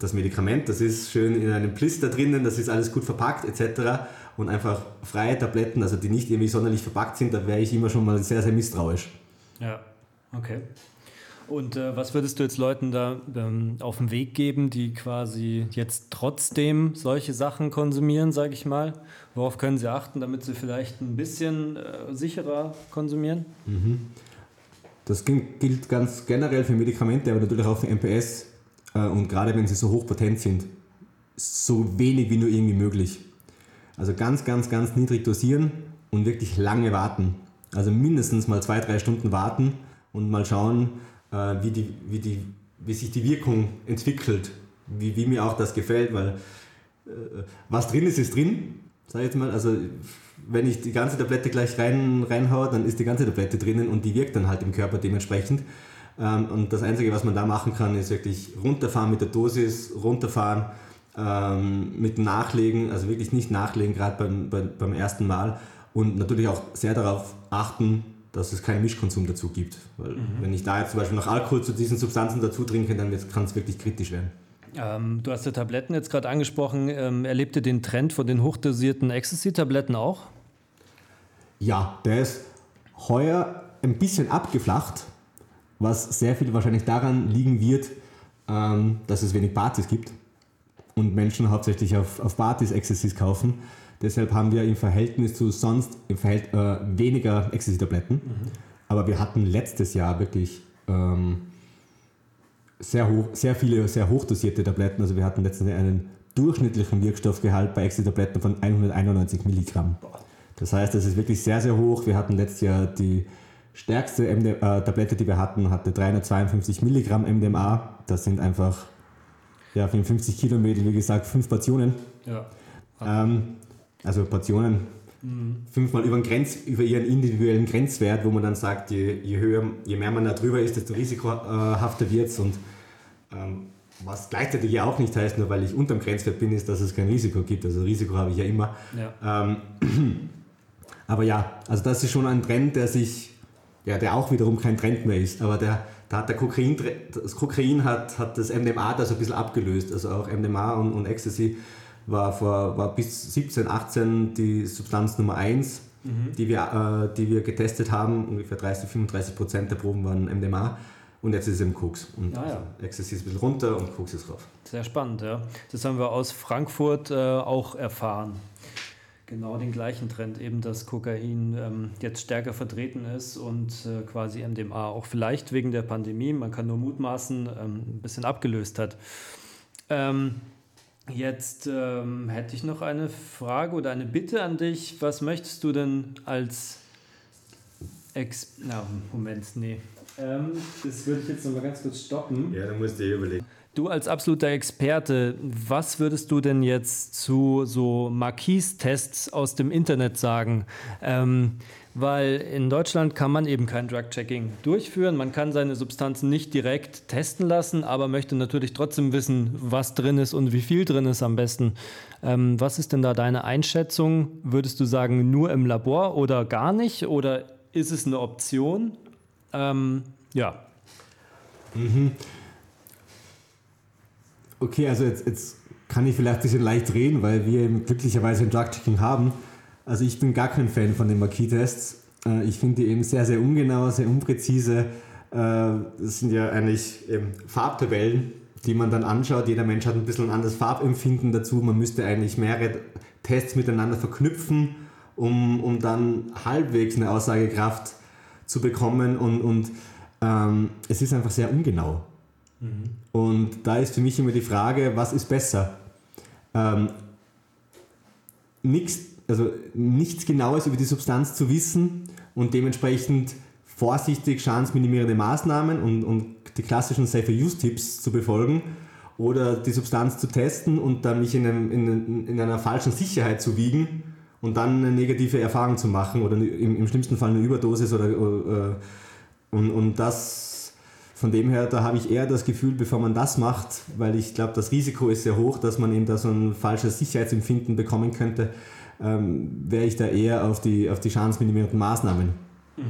C: das Medikament, das ist schön in einem Blister drinnen, das ist alles gut verpackt etc. Und einfach freie Tabletten, also die nicht irgendwie sonderlich verpackt sind, da wäre ich immer schon mal sehr, sehr misstrauisch.
B: Ja, okay. Und äh, was würdest du jetzt Leuten da ähm, auf den Weg geben, die quasi jetzt trotzdem solche Sachen konsumieren, sage ich mal? Worauf können sie achten, damit sie vielleicht ein bisschen äh, sicherer konsumieren? Mhm.
C: Das gilt ganz generell für Medikamente, aber natürlich auch für MPS. Äh, und gerade wenn sie so hochpotent sind, so wenig wie nur irgendwie möglich. Also ganz, ganz, ganz niedrig dosieren und wirklich lange warten. Also mindestens mal zwei, drei Stunden warten und mal schauen, wie, die, wie, die, wie sich die Wirkung entwickelt, wie, wie mir auch das gefällt, weil äh, was drin ist, ist drin, sag ich jetzt mal. Also wenn ich die ganze Tablette gleich rein, reinhaue, dann ist die ganze Tablette drinnen und die wirkt dann halt im Körper dementsprechend. Ähm, und das Einzige, was man da machen kann, ist wirklich runterfahren mit der Dosis, runterfahren ähm, mit Nachlegen, also wirklich nicht nachlegen, gerade beim, beim ersten Mal. Und natürlich auch sehr darauf achten, dass es keinen Mischkonsum dazu gibt. Weil mhm. wenn ich da jetzt zum Beispiel noch Alkohol zu diesen Substanzen dazu trinke, dann kann es wirklich kritisch werden.
B: Ähm, du hast die Tabletten jetzt gerade angesprochen. Ähm, erlebt ihr den Trend von den hochdosierten Ecstasy-Tabletten auch?
C: Ja, der ist heuer ein bisschen abgeflacht was sehr viel wahrscheinlich daran liegen wird, ähm, dass es wenig Partys gibt und Menschen hauptsächlich auf, auf Partys Ecstasy kaufen. Deshalb haben wir im Verhältnis zu sonst im Verhält äh, weniger Ecstasy-Tabletten. Mhm. Aber wir hatten letztes Jahr wirklich ähm, sehr, hoch, sehr viele sehr hochdosierte Tabletten. Also wir hatten letztes Jahr einen durchschnittlichen Wirkstoffgehalt bei Ecstasy-Tabletten von 191 Milligramm. Das heißt, das ist wirklich sehr, sehr hoch. Wir hatten letztes Jahr die stärkste MD äh, Tablette, die wir hatten, hatte 352 Milligramm MDMA. Das sind einfach ja, 54 Kilometer, wie gesagt, fünf Portionen. Ja. Ähm, also Portionen mhm. fünfmal über, Grenz, über, ihren individuellen Grenzwert, wo man dann sagt, je, je, höher, je mehr man da drüber ist, desto risikohafter wird es. Und ähm, was gleichzeitig ja auch nicht heißt, nur weil ich unter dem Grenzwert bin, ist, dass es kein Risiko gibt. Also Risiko habe ich ja immer. Ja. Ähm, aber ja, also das ist schon ein Trend, der sich ja, der auch wiederum kein Trend mehr ist. Aber der, da hat der Kokain, das Kokain hat, hat das MDMA da so ein bisschen abgelöst. Also auch MDMA und, und Ecstasy war, vor, war bis 17, 18 die Substanz Nummer 1, mhm. die, wir, äh, die wir getestet haben. Ungefähr 30, 35 Prozent der Proben waren MDMA. Und jetzt ist es im Koks. Und ah, ja. Ecstasy ist ein bisschen runter und Koks ist drauf.
B: Sehr spannend, ja. Das haben wir aus Frankfurt äh, auch erfahren. genau den gleichen Trend, eben dass Kokain ähm, jetzt stärker vertreten ist und äh, quasi MDMA auch vielleicht wegen der Pandemie, man kann nur mutmaßen, ähm, ein bisschen abgelöst hat. Ähm, jetzt ähm, hätte ich noch eine Frage oder eine Bitte an dich. Was möchtest du denn als Ex... Na, Moment, nee. Ähm, das würde ich jetzt noch mal ganz kurz stoppen.
C: Ja, dann musst du dir überlegen.
B: Du als absoluter Experte, was würdest du denn jetzt zu so Marquis-Tests aus dem Internet sagen? Ähm, weil in Deutschland kann man eben kein Drug-Checking durchführen. Man kann seine Substanzen nicht direkt testen lassen, aber möchte natürlich trotzdem wissen, was drin ist und wie viel drin ist am besten. Ähm, was ist denn da deine Einschätzung? Würdest du sagen, nur im Labor oder gar nicht? Oder ist es eine Option? Ähm, ja.
C: Mhm. Okay, also jetzt, jetzt kann ich vielleicht ein bisschen leicht reden, weil wir glücklicherweise ein Drug-Checking haben. Also ich bin gar kein Fan von den Marquis-Tests. Äh, ich finde die eben sehr, sehr ungenau, sehr unpräzise. Äh, das sind ja eigentlich eben Farbtabellen, die man dann anschaut. Jeder Mensch hat ein bisschen ein anderes Farbempfinden dazu. Man müsste eigentlich mehrere Tests miteinander verknüpfen, um, um dann halbwegs eine Aussagekraft zu bekommen. Und, und ähm, es ist einfach sehr ungenau. Mhm. Und da ist für mich immer die Frage, was ist besser? Ähm, nichts, also nichts Genaues über die Substanz zu wissen und dementsprechend vorsichtig schadensminimierende Maßnahmen und, und die klassischen Safer-Use-Tipps zu befolgen oder die Substanz zu testen und dann mich in, einem, in, in, einer falschen Sicherheit zu wiegen und dann eine negative Erfahrung zu machen oder im, im schlimmsten Fall eine Überdosis oder, oder äh, und, und das von dem her, da habe ich eher das Gefühl, bevor man das macht, weil ich glaube, das Risiko ist sehr hoch, dass man eben da so ein falsches Sicherheitsempfinden bekommen könnte, ähm, wäre ich da eher auf die, auf die schadensminimierenden Maßnahmen. Mhm.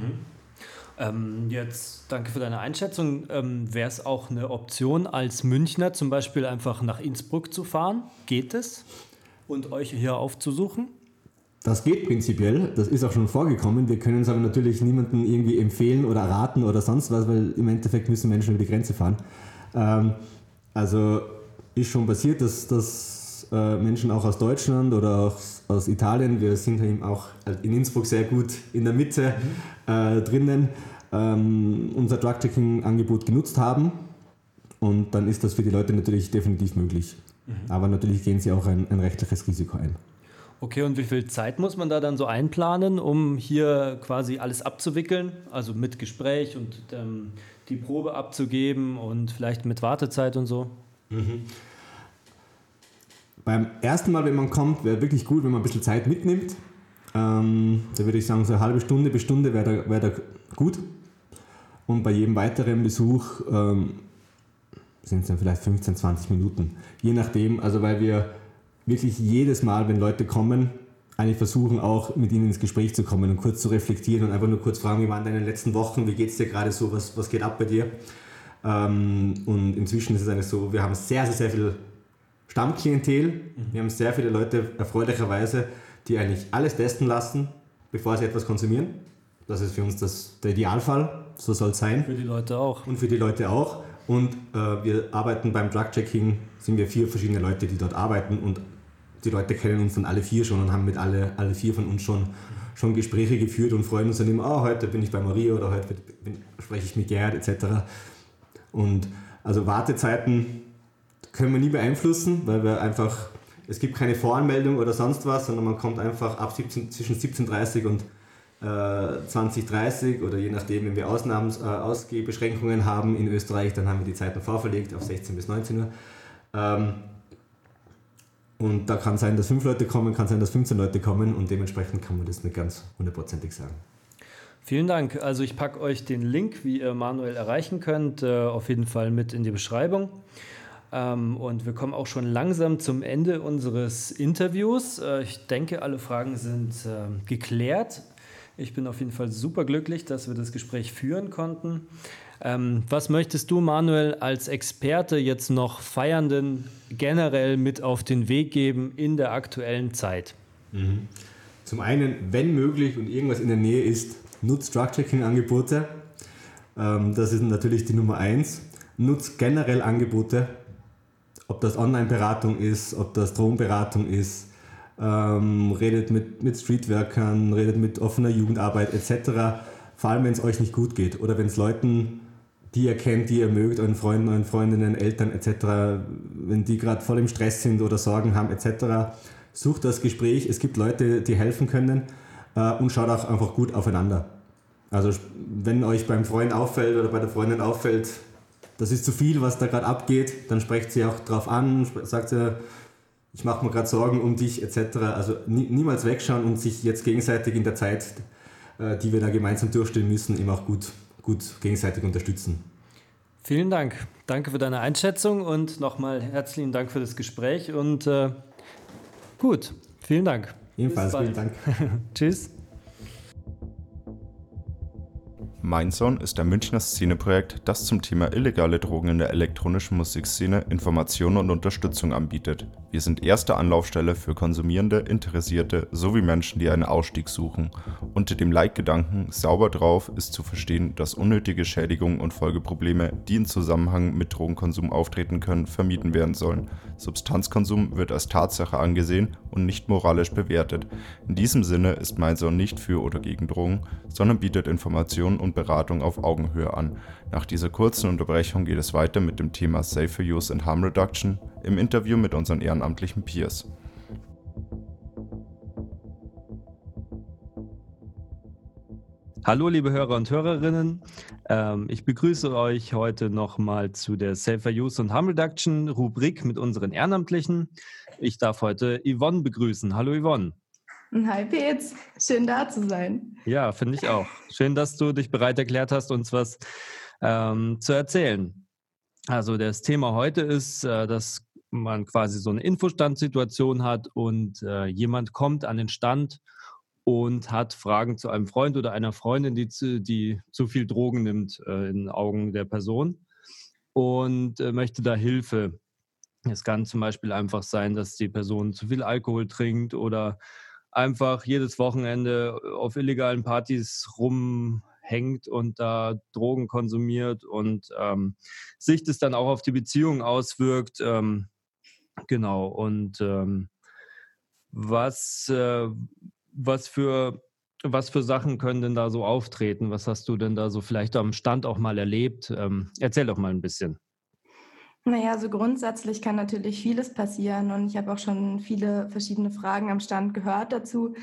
B: Ähm, jetzt danke für deine Einschätzung. Ähm, wäre es auch eine Option, als Münchner zum Beispiel einfach nach Innsbruck zu fahren? Geht es? Und euch hier aufzusuchen?
C: Das geht prinzipiell, das ist auch schon vorgekommen. Wir können es aber natürlich niemandem irgendwie empfehlen oder raten oder sonst was, weil im Endeffekt müssen Menschen über die Grenze fahren. Ähm, also ist schon passiert, dass, dass äh, Menschen auch aus Deutschland oder auch aus Italien, wir sind eben auch in Innsbruck sehr gut in der Mitte mhm. äh, drinnen, ähm, unser Drug-Checking-Angebot genutzt haben. Und dann ist das für die Leute natürlich definitiv möglich. Mhm. Aber natürlich gehen sie auch ein, ein rechtliches Risiko ein.
B: Okay, und wie viel Zeit muss man da dann so einplanen, um hier quasi alles abzuwickeln? Also mit Gespräch und ähm, die Probe abzugeben und vielleicht mit Wartezeit und so? Mhm.
C: Beim ersten Mal, wenn man kommt, wäre wirklich gut, wenn man ein bisschen Zeit mitnimmt. Ähm, da würde ich sagen, so eine halbe Stunde bis Stunde wäre da, wär da gut. Und bei jedem weiteren Besuch ähm, sind es dann vielleicht 15, 20 Minuten. Je nachdem, also weil wir wirklich jedes Mal, wenn Leute kommen, eigentlich versuchen auch mit ihnen ins Gespräch zu kommen und kurz zu reflektieren und einfach nur kurz fragen, wie waren deine letzten Wochen, wie geht es dir gerade so, was, was geht ab bei dir? Ähm, und inzwischen ist es eigentlich so, wir haben sehr, sehr, sehr viel Stammklientel. Mhm. Wir haben sehr viele Leute erfreulicherweise, die eigentlich alles testen lassen, bevor sie etwas konsumieren. Das ist für uns das, der Idealfall, so soll es sein.
B: Für die Leute auch.
C: Und für die Leute auch. Und äh, wir arbeiten beim Drug-Checking, sind wir vier verschiedene Leute, die dort arbeiten und die Leute kennen uns dann alle vier schon und haben mit alle, alle vier von uns schon, schon Gespräche geführt und freuen uns dann immer, oh, heute bin ich bei Maria oder heute bin, spreche ich mit Gerd etc. Und also Wartezeiten können wir nie beeinflussen, weil wir einfach, es gibt keine Voranmeldung oder sonst was, sondern man kommt einfach ab 17, zwischen 17.30 und äh, 2030 oder je nachdem, wenn wir Ausnahmen, äh, Ausgehbeschränkungen haben in Österreich, dann haben wir die Zeiten vorverlegt auf 16 bis 19 Uhr. Ähm, und da kann sein, dass fünf Leute kommen, kann sein, dass 15 Leute kommen und dementsprechend kann man das nicht ganz hundertprozentig sagen.
B: Vielen Dank. Also ich packe euch den Link, wie ihr Manuel erreichen könnt, äh, auf jeden Fall mit in die Beschreibung. Ähm, und wir kommen auch schon langsam zum Ende unseres Interviews. Äh, ich denke, alle Fragen sind ähm, geklärt. Ich bin auf jeden Fall super glücklich, dass wir das Gespräch führen konnten. Ähm, was möchtest du, Manuel, als Experte jetzt noch Feiernden generell mit auf den Weg geben in der aktuellen Zeit?
C: Mhm. Zum einen, wenn möglich und irgendwas in der Nähe ist, nutzt Drug-Checking-Angebote. Ähm, das ist natürlich die Nummer eins. Nutzt generell Angebote, ob das Online-Beratung ist, ob das Drogenberatung ist. ähm, redet mit, mit Streetworkern, redet mit offener Jugendarbeit etc. Vor allem, wenn es euch nicht gut geht oder wenn es Leuten, die ihr kennt, die ihr mögt, euren Freunden, euren Freundinnen, Eltern etc., wenn die gerade voll im Stress sind oder Sorgen haben etc., sucht das Gespräch. Es gibt Leute, die helfen können äh, und schaut auch einfach gut aufeinander. Also wenn euch beim Freund auffällt oder bei der Freundin auffällt, das ist zu viel, was da gerade abgeht, dann sprecht sie auch drauf an, sagt sie, ich mache mir gerade Sorgen um dich etc. Also nie, niemals wegschauen und sich jetzt gegenseitig in der Zeit, äh, die wir da gemeinsam durchstehen müssen, eben auch gut, gut gegenseitig unterstützen.
B: Vielen Dank. Danke für deine Einschätzung und nochmal herzlichen Dank für das Gespräch und äh, gut, vielen Dank.
C: Ebenfalls, vielen Dank.
B: Tschüss.
A: Mindzone ist ein Münchner Szeneprojekt, das zum Thema illegale Drogen in der elektronischen Musikszene Informationen und Unterstützung anbietet. Wir sind erste Anlaufstelle für Konsumierende, Interessierte sowie Menschen, die einen Ausstieg suchen. Unter dem Leitgedanken Sauber drauf ist zu verstehen, dass unnötige Schädigungen und Folgeprobleme, die in Zusammenhang mit Drogenkonsum auftreten können, vermieden werden sollen. Substanzkonsum wird als Tatsache angesehen und nicht moralisch bewertet. In diesem Sinne ist Mindzone nicht für oder gegen Drogen, sondern bietet Informationen und Beratung auf Augenhöhe an. Nach dieser kurzen Unterbrechung geht es weiter mit dem Thema Safer Use and Harm Reduction im Interview mit unseren ehrenamtlichen Peers.
B: Hallo liebe Hörer und Hörerinnen, ähm, ich begrüße euch heute nochmal zu der Safer Use und Harm Reduction Rubrik mit unseren Ehrenamtlichen. Ich darf heute Yvonne begrüßen. Hallo Yvonne.
D: Hi Petz, schön da zu sein.
B: Ja, finde ich auch. Schön, dass du dich bereit erklärt hast, uns was ähm, zu erzählen. Also das Thema heute ist, äh, dass man quasi so eine Infostandsituation hat und äh, jemand kommt an den Stand und hat Fragen zu einem Freund oder einer Freundin, die zu, die zu viel Drogen nimmt äh, in den Augen der Person und äh, möchte da Hilfe. Es kann zum Beispiel einfach sein, dass die Person zu viel Alkohol trinkt oder einfach jedes Wochenende auf illegalen Partys rumhängt und da Drogen konsumiert und ähm, sich das dann auch auf die Beziehung auswirkt. Ähm, genau. Und ähm, was, äh, was für was für Sachen können denn da so auftreten? Was hast du denn da so vielleicht am Stand auch mal erlebt? Ähm, erzähl doch mal ein bisschen.
D: Naja, also grundsätzlich kann natürlich vieles passieren und ich habe auch schon viele verschiedene Fragen am Stand gehört dazu.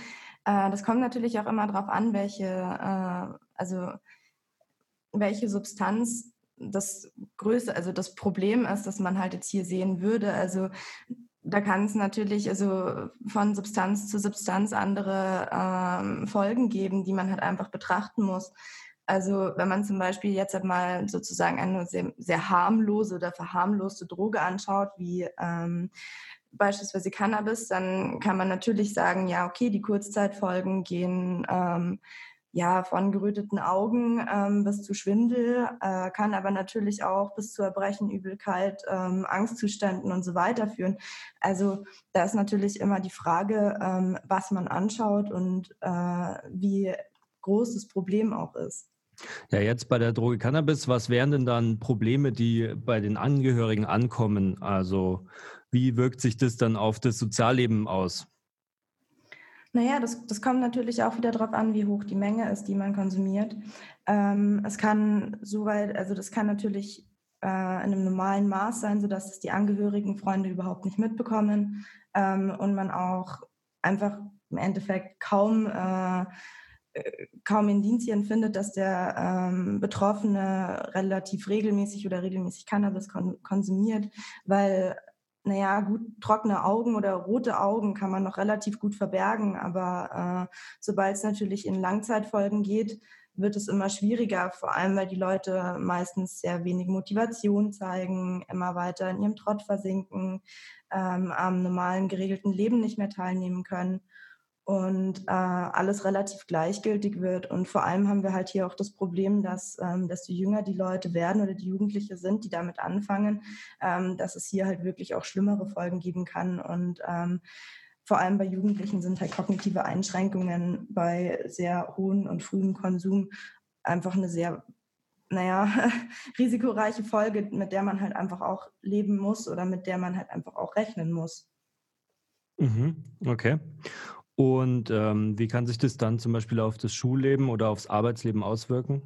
D: Äh, das kommt natürlich auch immer darauf an, welche, äh, also welche Substanz das größte, also das Problem ist, dass man halt jetzt hier sehen würde. Also da kann es natürlich also von Substanz zu Substanz andere ähm, Folgen geben, die man halt einfach betrachten muss. Also wenn man zum Beispiel jetzt halt mal sozusagen eine sehr, sehr harmlose oder verharmloste Droge anschaut, wie ähm, beispielsweise Cannabis, dann kann man natürlich sagen, ja, okay, die Kurzzeitfolgen gehen ähm, ja von geröteten Augen ähm, bis zu Schwindel, äh, kann aber natürlich auch bis zu Erbrechen, Übelkeit, ähm, Angstzuständen und so weiter führen. Also da ist natürlich immer die Frage, ähm, was man anschaut und äh, wie groß das Problem auch ist.
B: Ja, jetzt bei der Droge Cannabis, was wären denn dann Probleme, die bei den Angehörigen ankommen? Also wie wirkt sich das dann auf das Sozialleben aus?
D: Naja, das, das kommt natürlich auch wieder darauf an, wie hoch die Menge ist, die man konsumiert. Ähm, es kann soweit, also das kann natürlich äh, in einem normalen Maß sein, sodass es die Angehörigen, Freunde überhaupt nicht mitbekommen ähm, und man auch einfach im Endeffekt kaum äh, kaum Indizien findet, dass der ähm, Betroffene relativ regelmäßig oder regelmäßig Cannabis kon konsumiert, weil, naja, gut, trockene Augen oder rote Augen kann man noch relativ gut verbergen, aber äh, sobald es natürlich in Langzeitfolgen geht, wird es immer schwieriger, vor allem weil die Leute meistens sehr wenig Motivation zeigen, immer weiter in ihrem Trott versinken, ähm, am normalen geregelten Leben nicht mehr teilnehmen können und äh, alles relativ gleichgültig wird. Und vor allem haben wir halt hier auch das Problem, dass ähm, desto jünger die Leute werden oder die Jugendliche sind, die damit anfangen, ähm, dass es hier halt wirklich auch schlimmere Folgen geben kann. Und ähm, vor allem bei Jugendlichen sind halt kognitive Einschränkungen bei sehr hohen und frühem Konsum einfach eine sehr naja, risikoreiche Folge, mit der man halt einfach auch leben muss oder mit der man halt einfach auch rechnen muss.
B: Mhm, okay. Und ähm, wie kann sich das dann zum Beispiel auf das Schulleben oder aufs Arbeitsleben auswirken?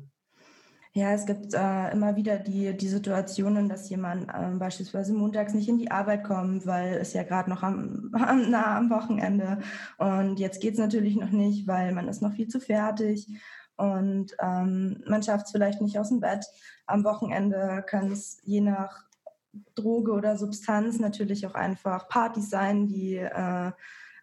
D: Ja, es gibt äh, immer wieder die, die Situationen, dass jemand äh, beispielsweise montags nicht in die Arbeit kommt, weil es ja gerade noch am, am, nah am Wochenende und jetzt geht es natürlich noch nicht, weil man ist noch viel zu fertig und ähm, man schafft es vielleicht nicht aus dem Bett. Am Wochenende kann es je nach Droge oder Substanz natürlich auch einfach Partys sein, die äh,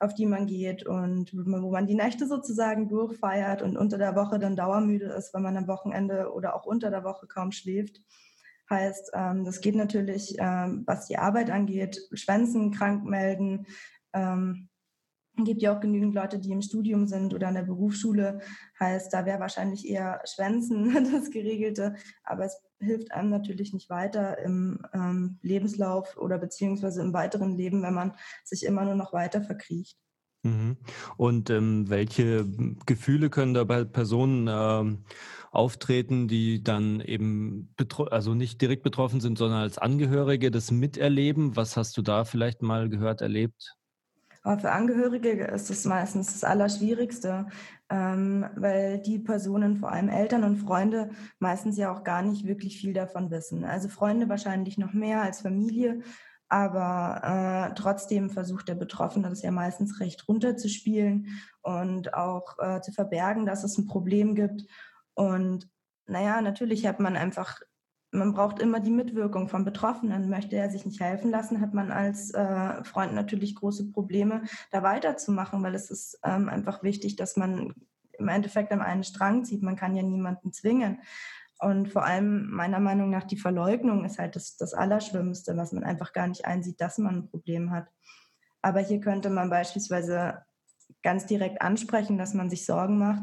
D: auf die man geht und wo man die Nächte sozusagen durchfeiert und unter der Woche dann dauermüde ist, weil man am Wochenende oder auch unter der Woche kaum schläft. Heißt, ähm, das geht natürlich, ähm, was die Arbeit angeht, Schwänzen, krank melden, ähm, gibt ja auch genügend Leute, die im Studium sind oder in der Berufsschule. Heißt, da wäre wahrscheinlich eher Schwänzen das Geregelte. Aber es hilft einem natürlich nicht weiter im ähm, Lebenslauf oder beziehungsweise im weiteren Leben, wenn man sich immer nur noch weiter verkriecht.
B: Mhm. Und ähm, welche Gefühle können da bei Personen ähm, auftreten, die dann eben also nicht direkt betroffen sind, sondern als Angehörige das miterleben? Was hast du da vielleicht mal gehört, erlebt?
D: Aber für Angehörige ist es meistens das Allerschwierigste, ähm, weil die Personen, vor allem Eltern und Freunde, meistens ja auch gar nicht wirklich viel davon wissen. Also Freunde wahrscheinlich noch mehr als Familie, aber äh, trotzdem versucht der Betroffene das ja meistens recht runterzuspielen und auch äh, zu verbergen, dass es ein Problem gibt. Und naja, natürlich hat man einfach man braucht immer die Mitwirkung vom Betroffenen. Möchte er sich nicht helfen lassen, hat man als äh, Freund natürlich große Probleme, da weiterzumachen, weil es ist ähm, einfach wichtig, dass man im Endeffekt am einen Strang zieht. Man kann ja niemanden zwingen. Und vor allem meiner Meinung nach die Verleugnung ist halt das, das Allerschlimmste, was man einfach gar nicht einsieht, dass man ein Problem hat. Aber hier könnte man beispielsweise ganz direkt ansprechen, dass man sich Sorgen macht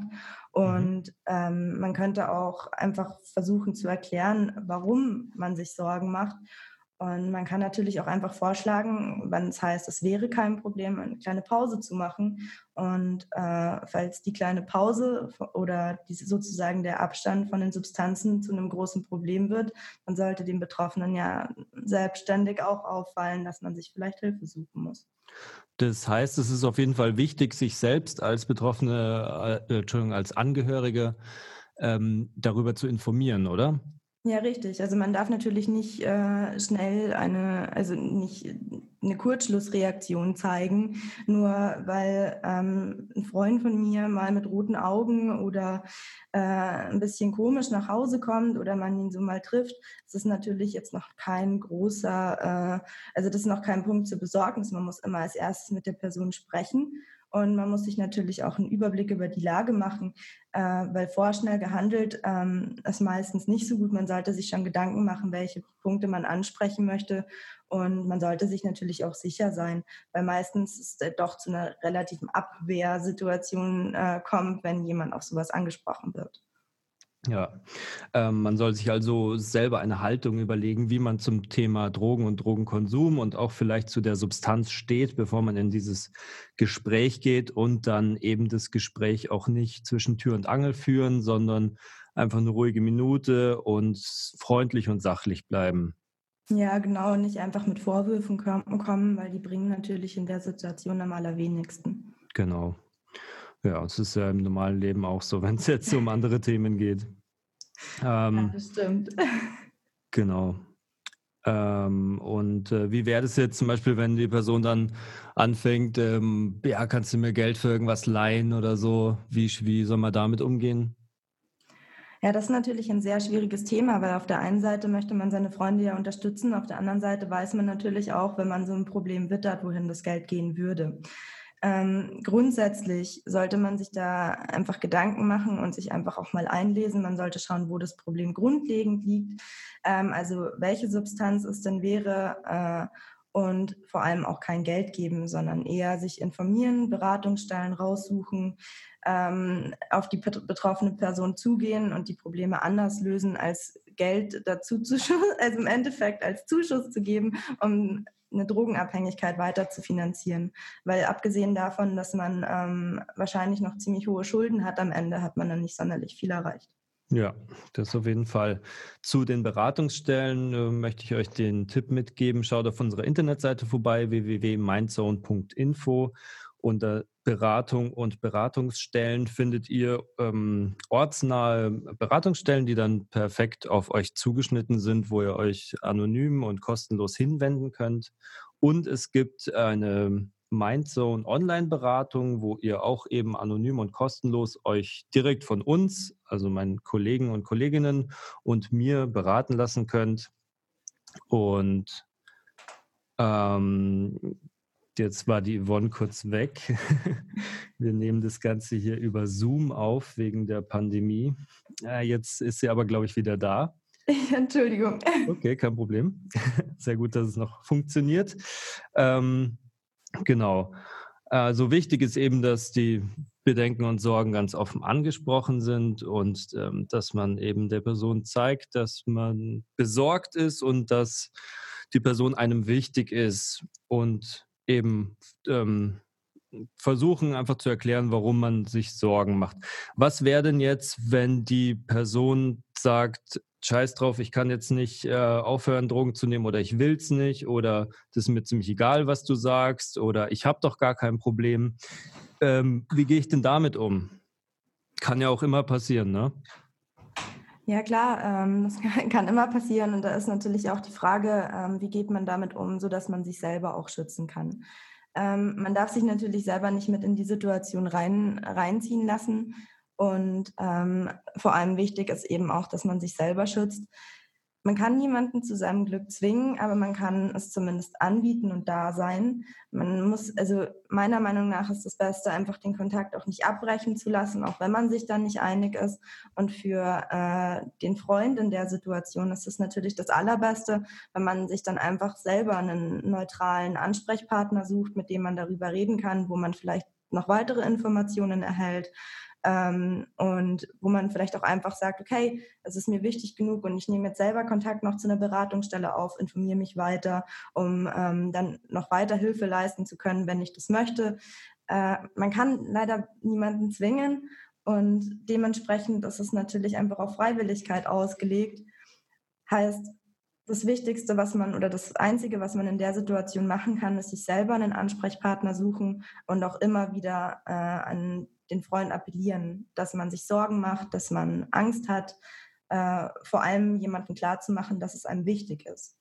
D: Mhm. Und ähm, man könnte auch einfach versuchen zu erklären, warum man sich Sorgen macht. Und man kann natürlich auch einfach vorschlagen, wenn es heißt, es wäre kein Problem, eine kleine Pause zu machen. Und äh, falls die kleine Pause oder diese, sozusagen der Abstand von den Substanzen zu einem großen Problem wird, dann sollte dem Betroffenen ja selbstständig auch auffallen, dass man sich vielleicht Hilfe suchen muss.
B: Das heißt, es ist auf jeden Fall wichtig, sich selbst als Betroffene, äh, Entschuldigung, als Angehörige ähm, darüber zu informieren, oder?
D: Ja, richtig. Also man darf natürlich nicht äh, schnell eine, also nicht eine Kurzschlussreaktion zeigen, nur weil ähm, ein Freund von mir mal mit roten Augen oder äh, ein bisschen komisch nach Hause kommt oder man ihn so mal trifft. Das ist natürlich jetzt noch kein großer, äh, also das ist noch kein Punkt zur Besorgnis. Man muss immer als erstes mit der Person sprechen und man muss sich natürlich auch einen Überblick über die Lage machen, äh, weil vorschnell gehandelt ähm, ist meistens nicht so gut. Man sollte sich schon Gedanken machen, welche Punkte man ansprechen möchte. Und man sollte sich natürlich auch sicher sein, weil meistens es doch zu einer relativen Abwehrsituation äh, kommt, wenn jemand auf sowas angesprochen wird.
B: Ja, ähm, man soll sich also selber eine Haltung überlegen, wie man zum Thema Drogen und Drogenkonsum und auch vielleicht zu der Substanz steht, bevor man in dieses Gespräch geht und dann eben das Gespräch auch nicht zwischen Tür und Angel führen, sondern einfach eine ruhige Minute und freundlich und sachlich bleiben.
D: Ja, genau, nicht einfach mit Vorwürfen kommen, weil die bringen natürlich in der Situation am allerwenigsten.
B: Genau. Ja, es ist ja im normalen Leben auch so, wenn es jetzt um andere Themen geht.
D: Ähm, ja, das stimmt.
B: Genau. Ähm, und äh, wie wäre das jetzt zum Beispiel, wenn die Person dann anfängt, ähm, ja, kannst du mir Geld für irgendwas leihen oder so? Wie, wie soll man damit umgehen?
D: Ja, das ist natürlich ein sehr schwieriges Thema, weil auf der einen Seite möchte man seine Freunde ja unterstützen, auf der anderen Seite weiß man natürlich auch, wenn man so ein Problem wittert, wohin das Geld gehen würde. Ähm, grundsätzlich sollte man sich da einfach Gedanken machen und sich einfach auch mal einlesen. Man sollte schauen, wo das Problem grundlegend liegt, ähm, also welche Substanz es denn wäre äh, und vor allem auch kein Geld geben, sondern eher sich informieren, Beratungsstellen raussuchen, ähm, auf die betroffene Person zugehen und die Probleme anders lösen, als Geld dazu zu, also im Endeffekt als Zuschuss zu geben, um eine Drogenabhängigkeit weiter zu finanzieren. Weil abgesehen davon, dass man ähm, wahrscheinlich noch ziemlich hohe Schulden hat, am Ende hat man dann nicht sonderlich viel erreicht.
B: Ja, das auf jeden Fall. Zu den Beratungsstellen äh, möchte ich euch den Tipp mitgeben. Schaut auf unserer Internetseite vorbei, www.mindzone.info. Unter Beratung und Beratungsstellen findet ihr ähm, ortsnahe Beratungsstellen, die dann perfekt auf euch zugeschnitten sind, wo ihr euch anonym und kostenlos hinwenden könnt. Und es gibt eine Mindzone Online-Beratung, wo ihr auch eben anonym und kostenlos euch direkt von uns, also meinen Kollegen und Kolleginnen und mir beraten lassen könnt. Und ähm, Jetzt war die Yvonne kurz weg. Wir nehmen das Ganze hier über Zoom auf wegen der Pandemie. Jetzt ist sie aber, glaube ich, wieder da.
D: Entschuldigung.
B: Okay, kein Problem. Sehr gut, dass es noch funktioniert. Ähm, genau. Also wichtig ist eben, dass die Bedenken und Sorgen ganz offen angesprochen sind und ähm, dass man eben der Person zeigt, dass man besorgt ist und dass die Person einem wichtig ist und eben ähm, versuchen einfach zu erklären, warum man sich Sorgen macht. Was wäre denn jetzt, wenn die Person sagt, scheiß drauf, ich kann jetzt nicht äh, aufhören, Drogen zu nehmen oder ich will es nicht oder das ist mir ziemlich egal, was du sagst oder ich habe doch gar kein Problem. Ähm, wie gehe ich denn damit um? Kann ja auch immer passieren, ne?
D: Ja klar, ähm, das kann, immer passieren. Und da ist natürlich auch die Frage, ähm, wie geht man damit um, sodass man sich selber auch schützen kann. Ähm, man darf sich natürlich selber nicht mit in die Situation rein, reinziehen lassen. Und ähm, vor allem wichtig ist eben auch, dass man sich selber schützt man kann niemanden zu seinem Glück zwingen, aber man kann es zumindest anbieten und da sein. Man muss, also meiner Meinung nach ist das Beste, einfach den Kontakt auch nicht abbrechen zu lassen, auch wenn man sich dann nicht einig ist. Und für äh, den Freund in der Situation ist es natürlich das Allerbeste, wenn man sich dann einfach selber einen neutralen Ansprechpartner sucht, mit dem man darüber reden kann, wo man vielleicht noch weitere Informationen erhält ähm, und wo man vielleicht auch einfach sagt, okay, es ist mir wichtig genug und ich nehme jetzt selber Kontakt noch zu einer Beratungsstelle auf, informiere mich weiter, um ähm, dann noch weiter Hilfe leisten zu können, wenn ich das möchte. Äh, man kann leider niemanden zwingen und dementsprechend ist es natürlich einfach auf Freiwilligkeit ausgelegt. Heißt, das Wichtigste, was man oder das Einzige, was man in der Situation machen kann, ist sich selber einen Ansprechpartner suchen und auch immer wieder äh, an den Freund appellieren, dass man sich Sorgen macht, dass man Angst hat, äh, vor allem jemandem klarzumachen, dass es einem wichtig ist.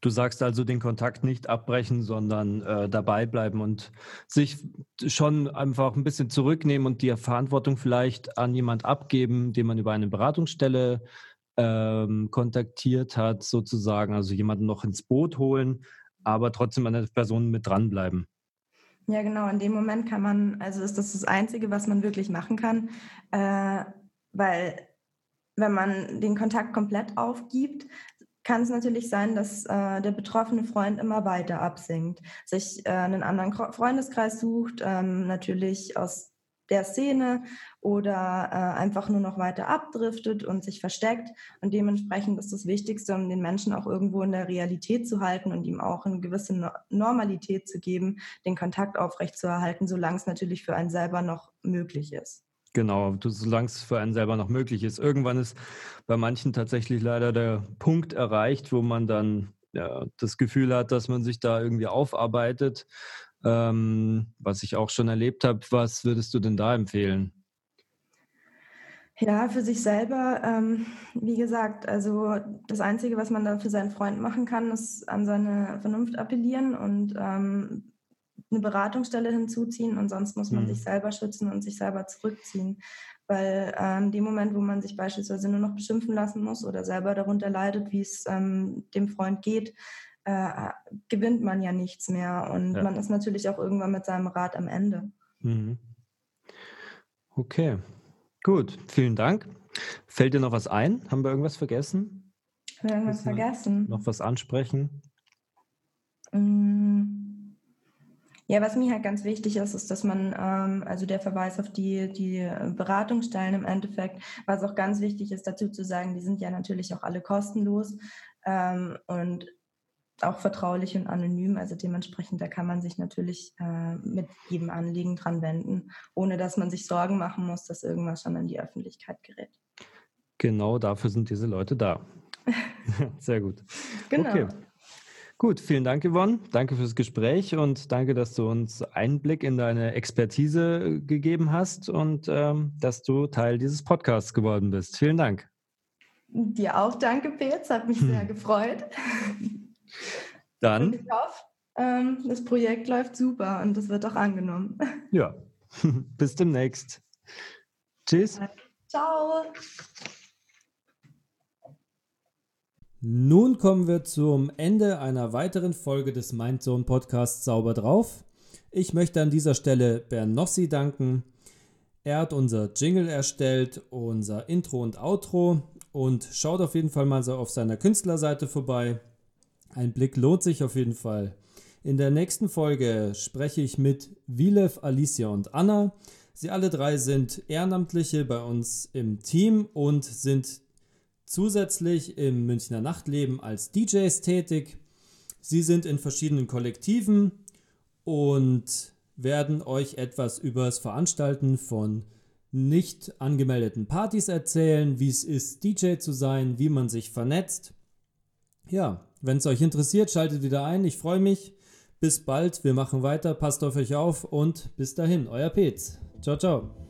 B: Du sagst also den Kontakt nicht abbrechen, sondern äh, dabei bleiben und sich schon einfach ein bisschen zurücknehmen und die Verantwortung vielleicht an jemand abgeben, den man über eine Beratungsstelle ähm, kontaktiert hat, sozusagen, also jemanden noch ins Boot holen, aber trotzdem an der Person mit dranbleiben.
D: Ja, genau. In dem Moment kann man, also ist das das Einzige, was man wirklich machen kann, äh, weil wenn man den Kontakt komplett aufgibt, kann es natürlich sein, dass äh, der betroffene Freund immer weiter absinkt, sich äh, einen anderen Freundeskreis sucht, ähm, natürlich aus der Szene oder äh, einfach nur noch weiter abdriftet und sich versteckt. Und dementsprechend ist das Wichtigste, um den Menschen auch irgendwo in der Realität zu halten und ihm auch eine gewisse no Normalität zu geben, den Kontakt aufrechtzuerhalten, solange es natürlich für einen selber noch möglich ist.
B: Genau, solange es für einen selber noch möglich ist. Irgendwann ist bei manchen tatsächlich leider der Punkt erreicht, wo man dann ja, das Gefühl hat, dass man sich da irgendwie aufarbeitet ähm, was ich auch schon erlebt habe. Was würdest du denn da empfehlen?
D: Ja, für sich selber, ähm, wie gesagt, also das Einzige, was man da für seinen Freund machen kann, ist an seine Vernunft appellieren und ähm, eine Beratungsstelle hinzuziehen und sonst muss man mhm. sich selber schützen und sich selber zurückziehen. Weil äh, in dem Moment, wo man sich beispielsweise nur noch beschimpfen lassen muss oder selber darunter leidet, wie es ähm, dem Freund geht, äh, gewinnt man ja nichts mehr. Und ja. man ist natürlich auch irgendwann mit seinem Rat am Ende. Mhm.
B: Okay, gut, vielen Dank. Fällt dir noch was ein? Haben wir irgendwas vergessen?
D: Irgendwas vergessen.
B: Noch was ansprechen?
D: Mm. Ja, was mir halt ganz wichtig ist, ist, dass man, ähm, also der Verweis auf die, die Beratungsstellen im Endeffekt, was auch ganz wichtig ist, dazu zu sagen, die sind ja natürlich auch alle kostenlos. Ähm, und auch vertraulich und anonym. Also dementsprechend, da kann man sich natürlich äh, mit jedem Anliegen dran wenden, ohne dass man sich Sorgen machen muss, dass irgendwas schon in die Öffentlichkeit gerät.
B: Genau dafür sind diese Leute da. Sehr gut.
D: Genau. Okay.
B: Gut, vielen Dank, Yvonne. Danke fürs Gespräch und danke, dass du uns Einblick in deine Expertise gegeben hast und ähm, dass du Teil dieses Podcasts geworden bist. Vielen Dank.
D: Dir auch danke, Petz. Hat mich sehr hm. gefreut.
B: Dann.
D: Ich hoffe, ähm, das Projekt läuft super und es wird auch angenommen.
B: Ja, bis demnächst. Tschüss.
D: Ciao.
B: Nun kommen wir zum Ende einer weiteren Folge des Mindzone Podcasts Sauber drauf. Ich möchte an dieser Stelle Bernossi danken. Er hat unser Jingle erstellt, unser Intro und Outro und schaut auf jeden Fall mal so auf seiner Künstlerseite vorbei. Ein Blick lohnt sich auf jeden Fall. In der nächsten Folge spreche ich mit Vilev, Alicia und Anna. Sie alle drei sind Ehrenamtliche bei uns im Team und sind zusätzlich im Münchner Nachtleben als DJs tätig. Sie sind in verschiedenen Kollektiven und werden euch etwas über das Veranstalten von nicht angemeldeten Partys erzählen, wie es ist, DJ zu sein, wie man sich vernetzt. Ja, wenn es euch interessiert, schaltet wieder ein. Ich freue mich. Bis bald. Wir machen weiter. Passt auf euch auf und bis dahin. Euer Petz. Ciao, ciao.